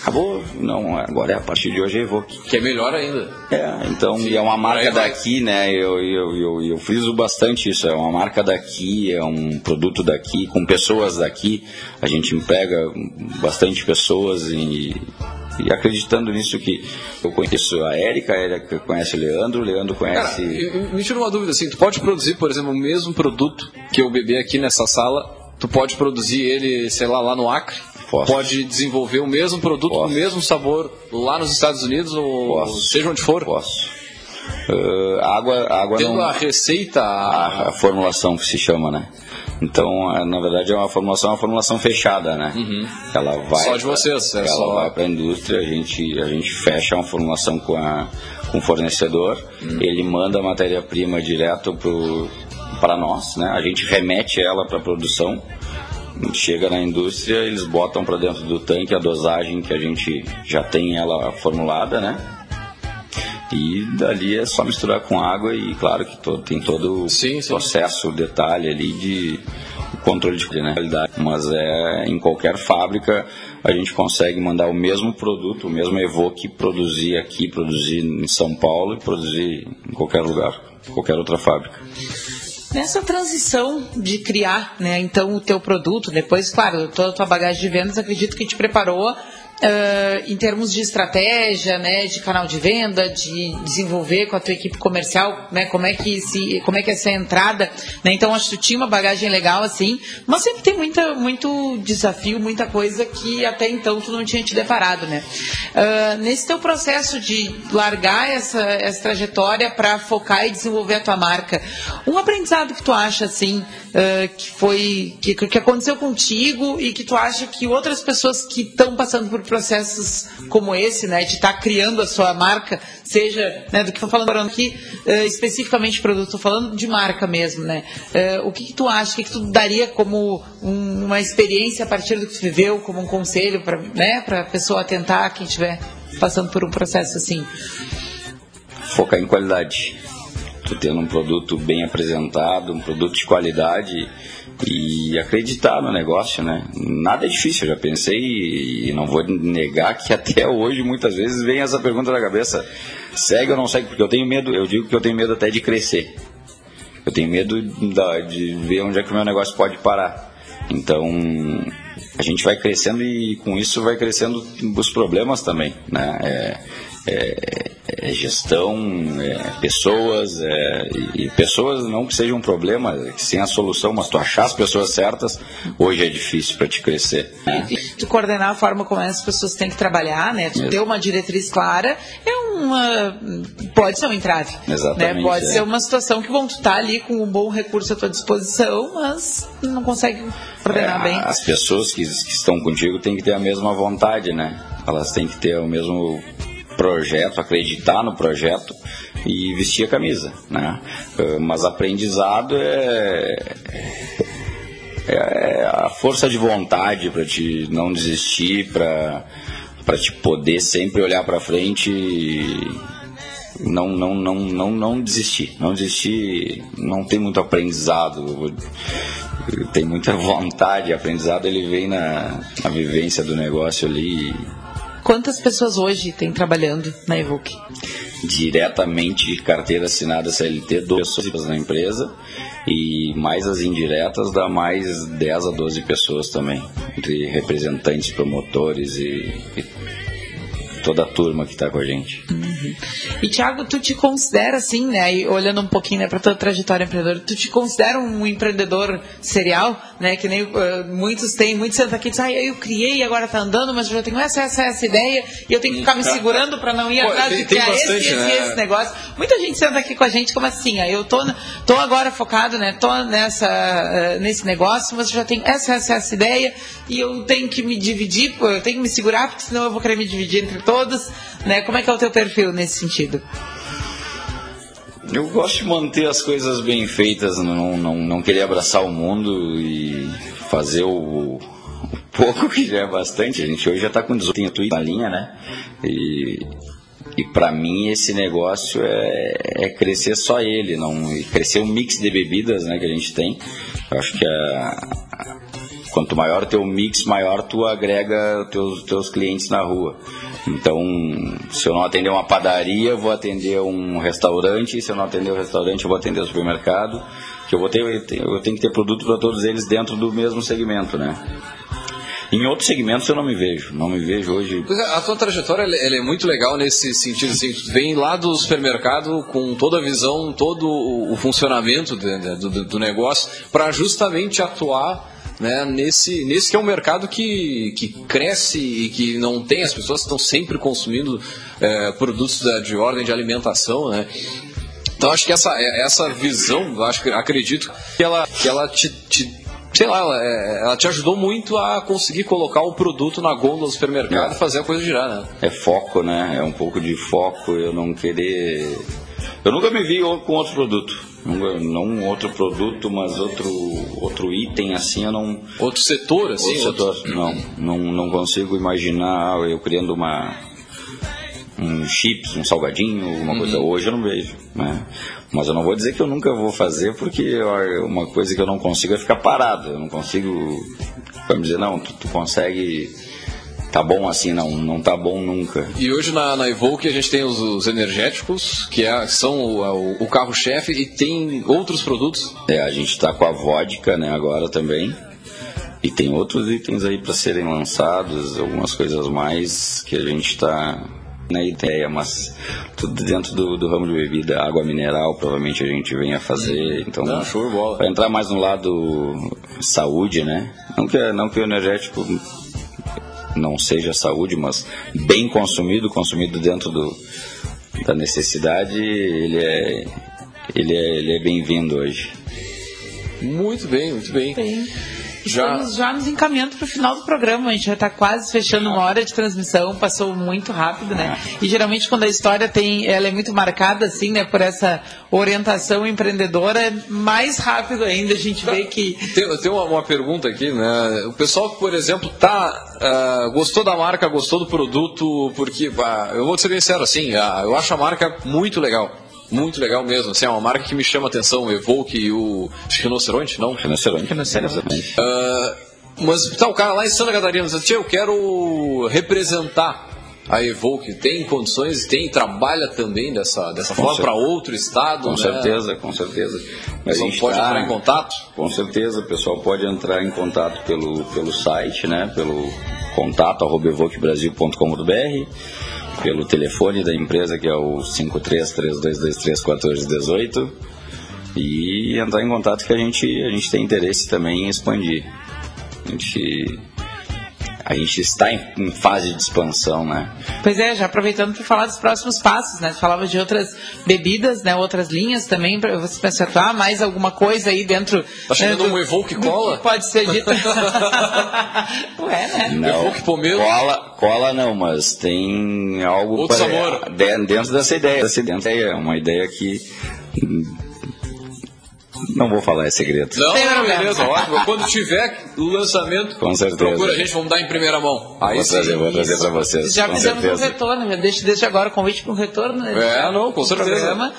acabou. Não, agora é a partir de hoje é Evoque. Que é melhor ainda. É, então, Sim, e é uma marca daqui, né? Eu, eu, eu, eu friso bastante isso. É uma marca daqui, é um produto daqui, com pessoas daqui. A gente emprega bastante pessoas e e acreditando nisso que eu conheço a Érica, a Érica conhece o Leandro, o Leandro conhece. Cara, me tira uma dúvida assim, tu pode produzir, por exemplo, o mesmo produto que eu bebi aqui nessa sala, tu pode produzir ele, sei lá, lá no Acre? Posso. Pode desenvolver o mesmo produto Posso. com o mesmo sabor lá nos Estados Unidos ou Posso. seja onde for? Posso. Uh, água, água Tendo não... a receita, a, a formulação que se chama, né? Então, na verdade, é uma formulação, é uma formulação fechada, né? Uhum. Ela vai só de vocês, pra, é ela só... vai para a indústria, a gente, a gente fecha uma formulação com, a, com o fornecedor, uhum. ele manda a matéria-prima direto para nós, né? A gente remete ela para a produção, chega na indústria, eles botam para dentro do tanque a dosagem que a gente já tem ela formulada, né? E dali é só misturar com água e claro que todo, tem todo o sim, sim. processo, o detalhe ali de controle de qualidade. Mas é em qualquer fábrica a gente consegue mandar o mesmo produto, o mesmo Evoque, produzir aqui, produzir em São Paulo e produzir em qualquer lugar, qualquer outra fábrica. Nessa transição de criar, né, então o teu produto, depois, claro, toda a tua bagagem de vendas, acredito que te preparou Uh, em termos de estratégia, né, de canal de venda, de desenvolver com a tua equipe comercial, né, como é que se, como é que é essa entrada, né, então acho que tu tinha uma bagagem legal assim, mas sempre tem muita, muito desafio, muita coisa que até então tu não tinha te deparado, né. Uh, nesse teu processo de largar essa, essa trajetória para focar e desenvolver a tua marca, um aprendizado que tu acha assim, uh, que foi, que, que aconteceu contigo e que tu acha que outras pessoas que estão passando por processos como esse, né, de estar tá criando a sua marca, seja né, do que estou falando aqui, uh, especificamente produto, estou falando de marca mesmo, né? Uh, o que, que, tu acha, o que, que tu daria como um, uma experiência a partir do que tu viveu, como um conselho para né, a pessoa tentar, quem estiver passando por um processo assim? Focar em qualidade. Tu tendo um produto bem apresentado, um produto de qualidade e acreditar no negócio, né? Nada é difícil, eu já pensei e não vou negar que até hoje muitas vezes vem essa pergunta na cabeça: segue ou não segue? Porque eu tenho medo, eu digo que eu tenho medo até de crescer. Eu tenho medo de ver onde é que o meu negócio pode parar. Então, a gente vai crescendo e com isso vai crescendo os problemas também, né? É, é, é gestão, é pessoas, é, e pessoas não que seja um problema, sem a solução, mas tu achar as pessoas certas, hoje é difícil para te crescer. Né? E tu coordenar a forma como as pessoas têm que trabalhar, né? Tu ter uma diretriz clara é uma pode ser um entrave, Exatamente, né? Pode ser uma situação que vão tu tá ali com um bom recurso à tua disposição, mas não consegue coordenar bem. As pessoas que, que estão contigo têm que ter a mesma vontade, né? Elas têm que ter o mesmo projeto, acreditar no projeto e vestir a camisa, né? Eh, Mas aprendizado é, é a força de vontade para te não desistir, para para te poder sempre olhar para frente e não não não não não desistir, não desistir, não tem muito aprendizado, tem muita vontade, aprendizado ele vem na, na vivência do negócio ali Quantas pessoas hoje têm trabalhando na Evoque? diretamente de carteira assinada CLT, duas pessoas na empresa e mais as indiretas dá mais 10 a 12 pessoas também, entre representantes, promotores e, e toda a turma que está com a gente. E Thiago, tu te considera assim, né, e olhando um pouquinho né, para tua trajetória empreendedora, tu te considera um empreendedor serial, né, que nem uh, muitos têm, muitos sentam aqui e dizem, ah, eu criei e agora tá andando, mas eu já tenho essa, essa, essa ideia e eu tenho que ficar me segurando para não ir Pô, atrás tem- de criar esse, bastante, esse, né? esse negócio. Muita gente senta aqui com a gente como assim, ah, eu tô, tô agora focado, né, tô nessa, uh, nesse negócio, mas eu já tenho essa, essa, essa ideia e eu tenho que me dividir, eu tenho que me segurar, porque senão eu vou querer me dividir entre todos, né, como é que é o teu perfil nesse sentido? Eu gosto de manter as coisas bem feitas, não, não, não querer abraçar o mundo e fazer o, o pouco que já é bastante. A gente hoje já está com 18 tem tudo na linha, né? E, e para mim esse negócio é, é crescer só ele, não crescer um mix de bebidas, né, que a gente tem. Eu acho que a, quanto maior o teu mix, maior tu agrega teus, teus clientes na rua. Então, se eu não atender uma padaria, eu vou atender um restaurante, se eu não atender o restaurante, eu vou atender o supermercado, que eu vou ter, eu tenho que ter produto para todos eles dentro do mesmo segmento, né? Em outros segmentos eu não me vejo, não me vejo hoje. Pois é, a tua trajetória ela é muito legal nesse sentido, assim, tu vem lá do supermercado com toda a visão, todo o, funcionamento de- do, do negócio, para justamente atuar né, nesse, nesse que é um mercado que, que cresce e que não tem, as pessoas estão sempre consumindo é, produtos da- de ordem de alimentação, né? Então acho que essa, essa visão, acho que acredito que ela, que ela te, te- sei lá, ela, é, ela te ajudou muito a conseguir colocar o produto na gôndola do supermercado e fazer a coisa girar, né? é foco, né? É um pouco de foco, eu não querer. Eu nunca me vi com outro produto. Não um outro produto, mas outro, outro item assim, eu não. Outro setor, assim? Outro setor, não, não. Não consigo imaginar eu criando uma. Um chips, um salgadinho, alguma coisa. Hoje eu não vejo, né? Mas eu não vou dizer que eu nunca vou fazer, porque uma coisa que eu não consigo é ficar parado. Eu não consigo. Me dizer, não, tu, tu consegue. Tá bom assim, não, não tá bom nunca. E hoje na, na Evoque a gente tem os, os energéticos, que é- são o, o- o carro-chefe, e tem outros produtos. É, a gente tá com a vodka, né, agora também. E tem outros itens aí para serem lançados, algumas coisas mais que a gente está na ideia, mas tudo dentro do, do ramo de bebida, água mineral, provavelmente a gente venha fazer. Então, Não, show de bola. vai entrar mais no lado saúde, né? Não que, não que o energético não seja saúde, mas bem consumido, consumido dentro do, da necessidade, ele é, ele é, ele é bem-vindo hoje. Muito bem, muito bem. Já. Estamos já nos encaminhando para o final do programa. A gente já está quase fechando uma hora de transmissão, passou muito rápido, né? E geralmente quando a história tem, ela é muito marcada assim, né, por essa orientação empreendedora, é mais rápido ainda a gente vê que Tem, tem uma, uma pergunta aqui, né? O pessoal que, por exemplo, tá, ah, gostou da marca, gostou do produto, porque, ah, eu vou ser bem sincero, assim, ah, eu acho a marca muito legal. Muito legal mesmo, assim, é uma marca que me chama a atenção, o Evoque e o Rinoceronte, não? Rinoceronte. Rinoceronte. Ah, mas tá o cara lá em Santa Catarina, diz, "Tia, eu quero representar a Evoque, tem condições, tem, trabalha também dessa, dessa Com forma para outro estado, Com né? certeza, com certeza. O pessoal pode entrar em contato? Com certeza, o pessoal pode entrar em contato pelo, pelo site, né? Pelo contato arroba evoquebrasil.com.br, pelo telefone da empresa que é o 5332231418 e entrar em contato que a gente, a gente tem interesse também em expandir. A gente, a gente está em, em fase de expansão, né? Pois é, já aproveitando para falar dos próximos passos, né? Você falava de outras bebidas, né? Outras linhas também, para você pensar, ah, mais alguma coisa aí dentro. Tá chegando né, do- um Evoque cola? que Pode ser dito. Ué, né? Não, Evoque pomelo? cola, cola não, mas tem algo Outro pare- sabor. de- dentro dessa ideia. Dessa ideia, uma ideia que não vou falar, é segredo. Não, Tem beleza, ótimo. Quando tiver o lançamento, Com certeza. procura a gente, vamos dar em primeira mão. Aí vou sim. trazer, vou trazer para vocês. Já com fizemos um certeza. retorno, já deixo desde agora o convite para um retorno. Né, É, não, com certeza. Programa.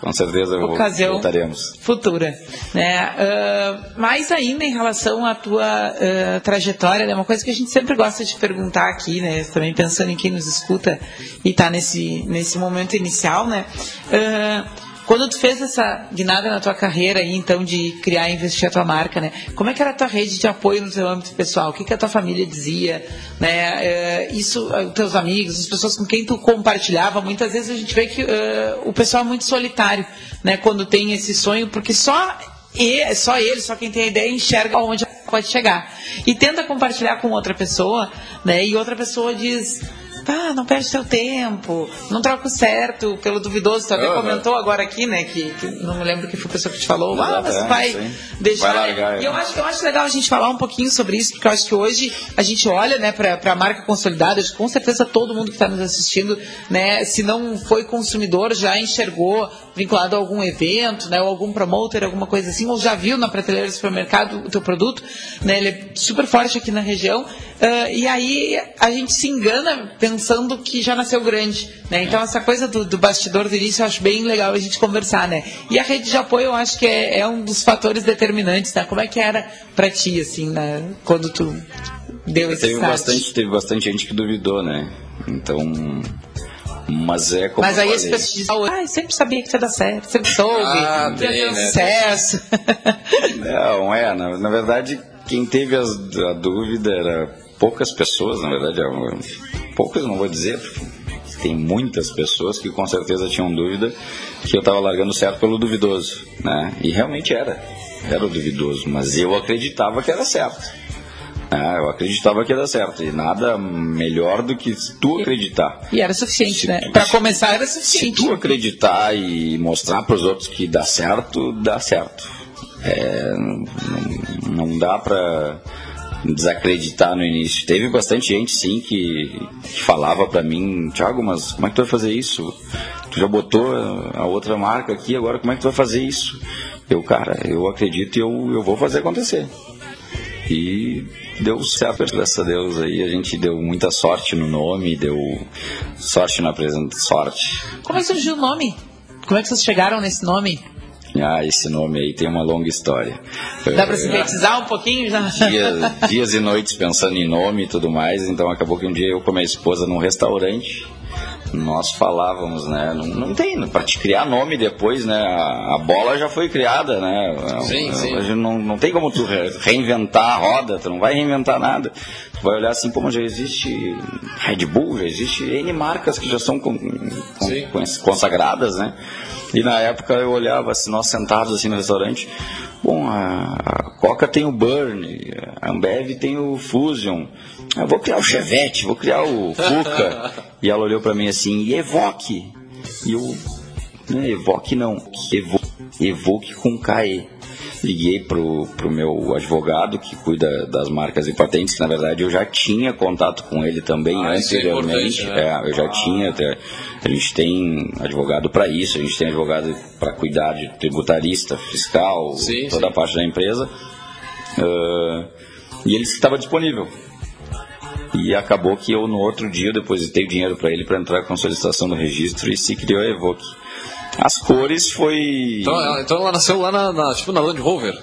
Com certeza vou- ocasião voltaremos. futura. Né? Ah, mais ainda em relação à tua ah, trajetória, né? uma coisa que a gente sempre gosta de perguntar aqui, né? também pensando em quem nos escuta e está nesse, nesse momento inicial, né? Ah, quando tu fez essa guinada na tua carreira aí, então, de criar e investir a tua marca, né? Como é que era a tua rede de apoio no teu âmbito pessoal? O que, que a tua família dizia, né? Eh, isso, eh, teus amigos, as pessoas com quem tu compartilhava, muitas vezes a gente vê que eh, o pessoal é muito solitário, né? Quando tem esse sonho, porque só e só ele, só quem tem a ideia enxerga onde pode chegar. E tenta compartilhar com outra pessoa, né? E outra pessoa diz: "Ah, não perde seu tempo, não troca o certo pelo duvidoso". Tu até comentou agora aqui, né, que, que não me lembro que foi a pessoa que te falou: "Ah, é, vai sim. deixar". Vai largar, e é. eu acho, eu acho legal a gente falar um pouquinho sobre isso, porque eu acho que hoje a gente olha, né, para a marca consolidada, com certeza todo mundo que está nos assistindo, né, se não foi consumidor, já enxergou vinculado a algum evento, né, ou algum promoter, alguma coisa assim, ou já viu na prateleira do supermercado o teu produto, né, ele é super forte aqui na região, ah, e aí a gente se engana pensando que já nasceu grande, né, então essa coisa do, do bastidor do início eu acho bem legal a gente conversar, né, e a rede de apoio eu acho que é, é um dos fatores determinantes, né, como é que era pra ti, assim, né, quando tu deu esse Teve start? bastante, teve bastante gente que duvidou, né? Então, mas é como Mas aí esse falei. pessoal diz, ah, eu sempre sabia que ia dar certo, sempre soube, Ah, que ia ter né? sucesso. Não, é, na, na verdade, quem teve as- a dúvida era poucas pessoas, na verdade, é, poucas não vou dizer, porque tem muitas pessoas que com certeza tinham dúvida que eu estava largando certo pelo duvidoso, né? E realmente era, era o duvidoso, mas eu acreditava que era certo. né? eu acreditava que era certo e nada melhor do que tu acreditar. E era suficiente, né? Pra começar era Se suficiente. tu acreditar e mostrar para os outros que dá certo, dá certo. É, não, não dá para desacreditar no início. Teve bastante gente, sim, que, que falava para mim, Thiago, mas como é que tu vai fazer isso? Tu já botou a outra marca aqui, agora como é que tu vai fazer isso? Eu, cara, eu acredito e eu, eu vou fazer acontecer. E deu certo, graças a Deus aí. A gente deu muita sorte no nome, deu sorte na presença, sorte. Como é que surgiu o nome? Como é que vocês chegaram nesse nome? Ah, esse nome aí tem uma longa história. Dá Eh, sintetizar um pouquinho? Já? dias, dias e noites pensando em nome e tudo mais, então acabou que um dia eu com a minha esposa num restaurante, nós falávamos, né? Não, não tem, para te criar nome depois, né? A, a bola já foi criada, né? Sim, sim. Hoje Não, não tem como tu re- reinventar a roda, tu não vai reinventar nada. Tu vai olhar assim, como já existe Red Bull, já existe N marcas que já são com- com- consagradas, né? E na época eu olhava assim, nós sentados assim no restaurante, bom, a, a Coca tem o Burn, a Ambev tem o Fusion, eu vou criar o Chevette, vou criar o Fuca. e ela olhou pra mim assim, e Evoque? E eu, né, Evoque não, Evo, Evoque com KE. liguei pro, pro meu advogado que cuida das marcas e patentes, que na verdade eu já tinha contato com ele também Ah, é anteriormente. importante, né? É, eu já Ah. tinha, até- a gente tem advogado para isso, a gente tem advogado para cuidar de tributarista, fiscal, Sim, toda sim. a parte da empresa. Ah, e ele estava disponível. E acabou que eu no outro dia eu depositei o dinheiro para ele para entrar com solicitação do registro e se criou a Evoque. As cores foi. Então, então ela nasceu lá na, na- tipo na Land Rover.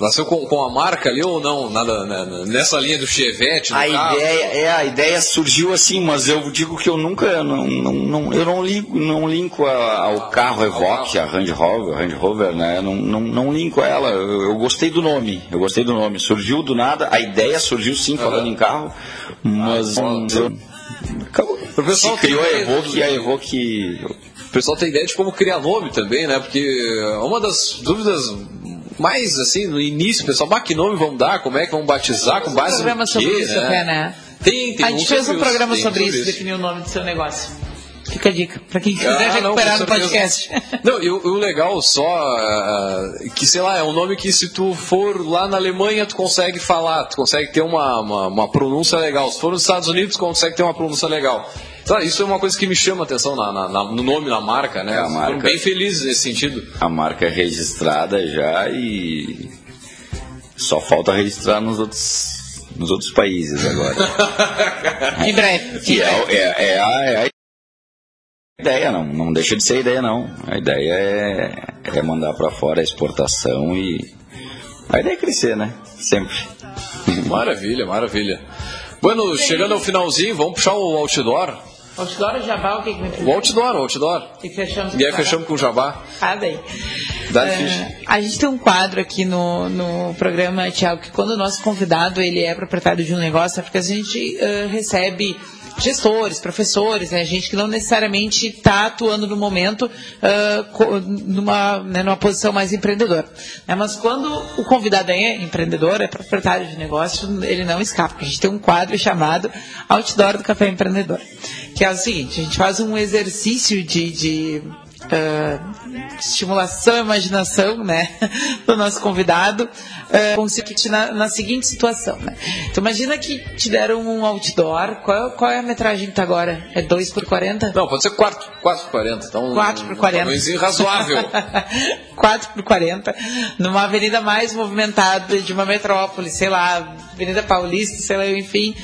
Nasceu com, com a marca ali ou não? Nada, né, nessa linha do Chevette, do A carro? ideia, é, a ideia surgiu assim, mas eu digo que eu nunca, não, não, não- eu não linko, não linko a- ao carro Evoque, a Range Rover, Range Rover, né? Não, não, não linko ela. Eu, eu gostei do nome, eu gostei do nome. Surgiu do nada, a ideia surgiu sim falando em carro, mas hum, eu, acabou. O pessoal Se criou a Evoque e a Evoque O pessoal tem ideia de como criar nome também, né? Porque é uma das dúvidas mais assim, no início, o pessoal, mas que nome vão dar? Como é que vão batizar? Com base programa no sobre quê, isso né? até, né? Tem, tem a gente um fez um sobre programa tem sobre sobre isso, definir o nome do seu negócio. Fica a dica, pra quem quiser Ah, não, recuperar com no podcast. Não, e o, o legal só ah, que, sei lá, é um nome que se tu for lá na Alemanha, tu consegue falar, tu consegue ter uma, uma, uma pronúncia legal. Se for nos Estados Unidos, tu consegue ter uma pronúncia legal. Então, isso é uma coisa que me chama a atenção na, na- na- no nome, na marca, né? É, a Foram marca. bem felizes nesse sentido. a marca é registrada já e só falta registrar nos outros, nos outros países agora. em breve. Que é, é- é a, é a ideia, não, não deixa de ser a ideia não. A ideia é, é mandar para fora a exportação e a ideia é crescer, né? Sempre. Maravilha, maravilha. Bueno, chegando ao finalzinho, vamos puxar o outdoor. Outdoor ou jabá, o que que me O outdoor, o outdoor. E fechamos E aí com fechamos com o jabá. Ah, daí. Dá É, ficha. a gente tem um quadro aqui no, no programa, Tiago, que quando o nosso convidado ele é proprietário de um negócio, é porque a gente eh, recebe gestores, professores, né, gente que não necessariamente está atuando no momento co- numa, né, numa posição mais empreendedora. né, mas quando o convidado é empreendedor, é proprietário de negócio, ele não escapa. A gente tem um quadro chamado Outdoor do Café Empreendedor, que é o seguinte, a gente faz um exercício de- de ah, estimulação imaginação né, do nosso convidado ah, consiste na, na seguinte situação. Né? Então imagina que te deram um outdoor, qual, qual é a metragem que tá agora? É 2 por 40? Não, pode ser 4, 4 por 40. Então, 4 por 40. Um razoável. 4 por 40, numa avenida mais movimentada de uma metrópole, sei lá, Avenida Paulista, sei lá, enfim,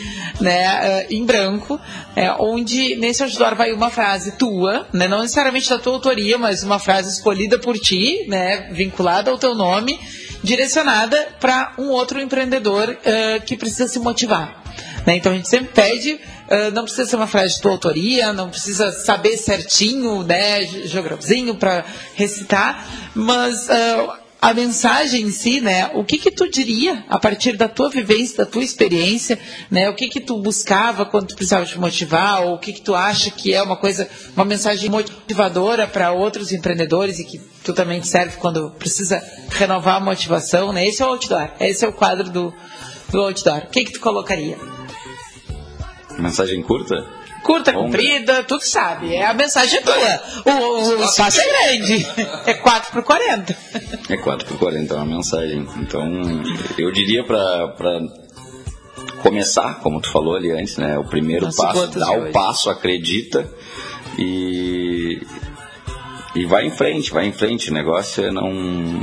né, eh, em branco, é, onde nesse outdoor vai uma frase tua, né, não necessariamente da tua autoria, mas uma frase escolhida por ti, né, vinculada ao teu nome, direcionada para um outro empreendedor eh, que precisa se motivar. né? Então a gente sempre pede, ah, não precisa ser uma frase de tua autoria, não precisa saber certinho, né, para recitar, mas ah, a mensagem em si, né, o que que tu diria a partir da tua vivência, da tua experiência, né, o que que tu buscava quando tu precisava te motivar, ou o que que tu acha que é uma coisa, uma mensagem motivadora para outros empreendedores e que tu também serve quando precisa renovar a motivação, né? Esse é o outdoor, esse é o quadro do, do outdoor. O que que tu colocaria? Mensagem curta? Curta, Longa. comprida, tudo sabe. É a mensagem é tua. O, o, o espaço é grande. É 4 por 40. É 4 por 40 é uma mensagem. Então, eu diria para começar, como tu falou ali antes, né? O primeiro Nosso passo, dá o hoje. passo, acredita e e vai em frente, vai em frente. O negócio é não,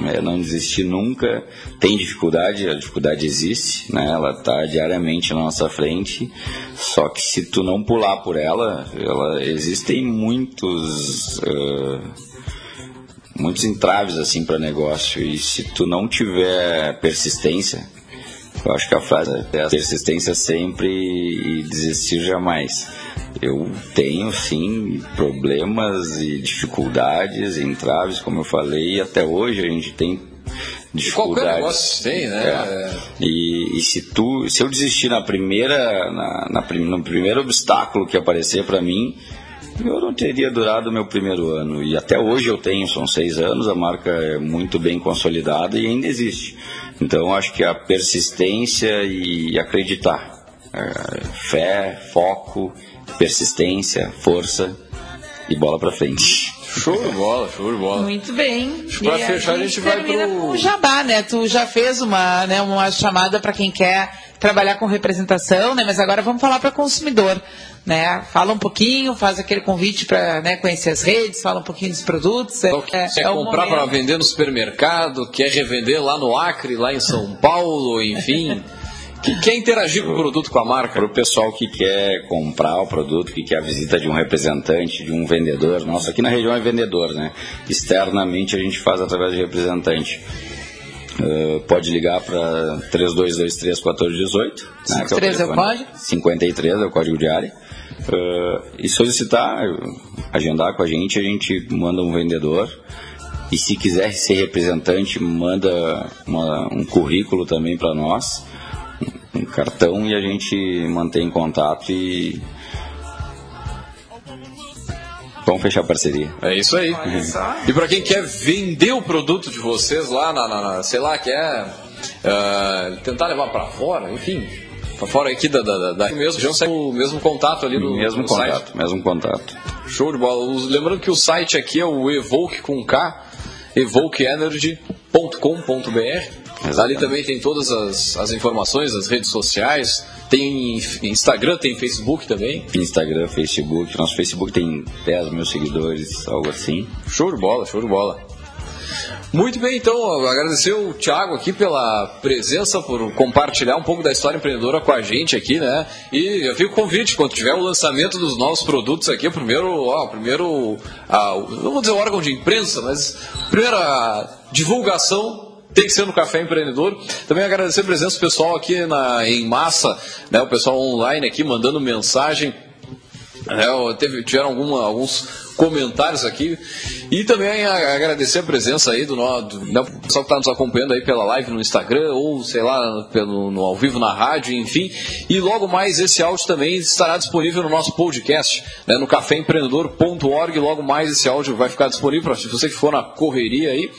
é não desistir nunca. Tem dificuldade, a dificuldade existe, né? Ela está diariamente na nossa frente. Só que se tu não pular por ela, ela existem muitos eh, muitos entraves assim para negócio e se tu não tiver persistência, eu acho que a frase é persistência sempre e desistir jamais. Eu tenho sim problemas e dificuldades, entraves, como eu falei, e até hoje a gente tem dificuldades. Qualquer negócio tem, né? É. E, e se tu, se eu desistir na primeira, na, na no primeiro obstáculo que aparecer para mim, eu não teria durado o meu primeiro ano. E até hoje eu tenho, são seis anos, a marca é muito bem consolidada e ainda existe. Então acho que a persistência e acreditar. É, fé, foco, persistência, força e bola para frente. Show de bola, show de bola. Muito bem. Pra fechar, a gente vai termina pro- com o jabá, né? Tu já fez uma, né, uma chamada para quem quer trabalhar com representação, né? Mas agora vamos falar para consumidor, né? Fala um pouquinho, faz aquele convite para né, conhecer as redes, fala um pouquinho dos produtos. É, é, Quer é comprar para vender no supermercado, quer revender lá no Acre, lá em São Paulo, enfim. que quer interagir com o produto, com a marca. Para o pessoal que quer comprar o produto, que quer a visita de um representante, de um vendedor, nosso aqui na região é vendedor, né? Externamente a gente faz através de representante. Uh, pode ligar para 3223 1418. Né, que 53 é o telefone. código? 53 é o código de área. Uh, e solicitar, agendar com a gente, a gente manda um vendedor. E se quiser ser representante, manda uma- um currículo também para nós, um, cartão, e a gente mantém contato e vamos fechar a parceria. É isso aí. E para quem quer vender o produto de vocês lá, na, na- na- sei lá, quer ah, tentar levar para fora, enfim, para fora aqui da, da, da, da mesmo, já segue o mesmo contato ali no, mesmo no contato, site. mesmo contato. Show de bola. Lembrando que o site aqui é o Evoke com K, evokeenergy.com.br. Ali também tem todas as, as informações, as redes sociais, tem Instagram, tem Facebook também. Instagram, Facebook, nosso Facebook tem 10 mil seguidores, algo assim. Show de bola, show de bola. Muito bem, então, agradecer o Thiago aqui pela presença, por compartilhar um pouco da história empreendedora com a gente aqui, né? E eu fico o convite, quando tiver o lançamento dos novos produtos aqui, o primeiro, ó, primeiro, ah, o- não vou dizer órgão de imprensa, mas a primeira divulgação tem que ser no Café Empreendedor. Também agradecer a presença do pessoal aqui na, em massa, né? O pessoal online aqui mandando mensagem. É, teve, tiveram alguma, alguns comentários aqui. E também agradecer a presença aí do, no- do né, pessoal que está nos acompanhando aí pela live no Instagram, ou sei lá, pelo, no, ao vivo na rádio, enfim. E logo mais esse áudio também estará disponível no nosso podcast, né, no caféempreendedor.org. Logo mais esse áudio vai ficar disponível para você que for na correria aí.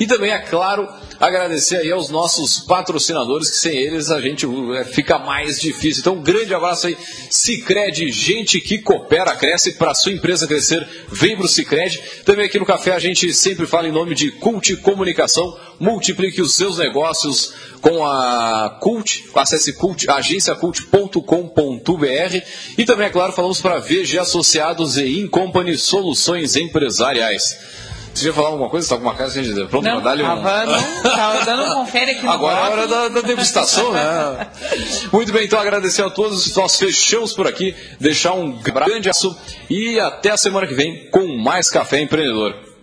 E também, é claro, agradecer aí aos nossos patrocinadores, que sem eles a gente uh, fica mais difícil. Então, um grande abraço aí, Cicred, gente que coopera, cresce para sua empresa crescer, vem para o Cicred. Também aqui no café a gente sempre fala em nome de Cult Comunicação, multiplique os seus negócios com a Cult, acesse cult, agenciacult.com.br e também, é claro, falamos para VG Associados e Incompany Soluções Empresariais. Você ia falar alguma coisa? Está com uma cara assim de pronto para dar-lhe um... não, tava dando um confere aqui no Agora é a blog. hora da, da degustação, né? Muito bem, então agradecer a todos. Nós fechamos por aqui. Deixar um grande abraço e até a semana que vem com mais Café Empreendedor.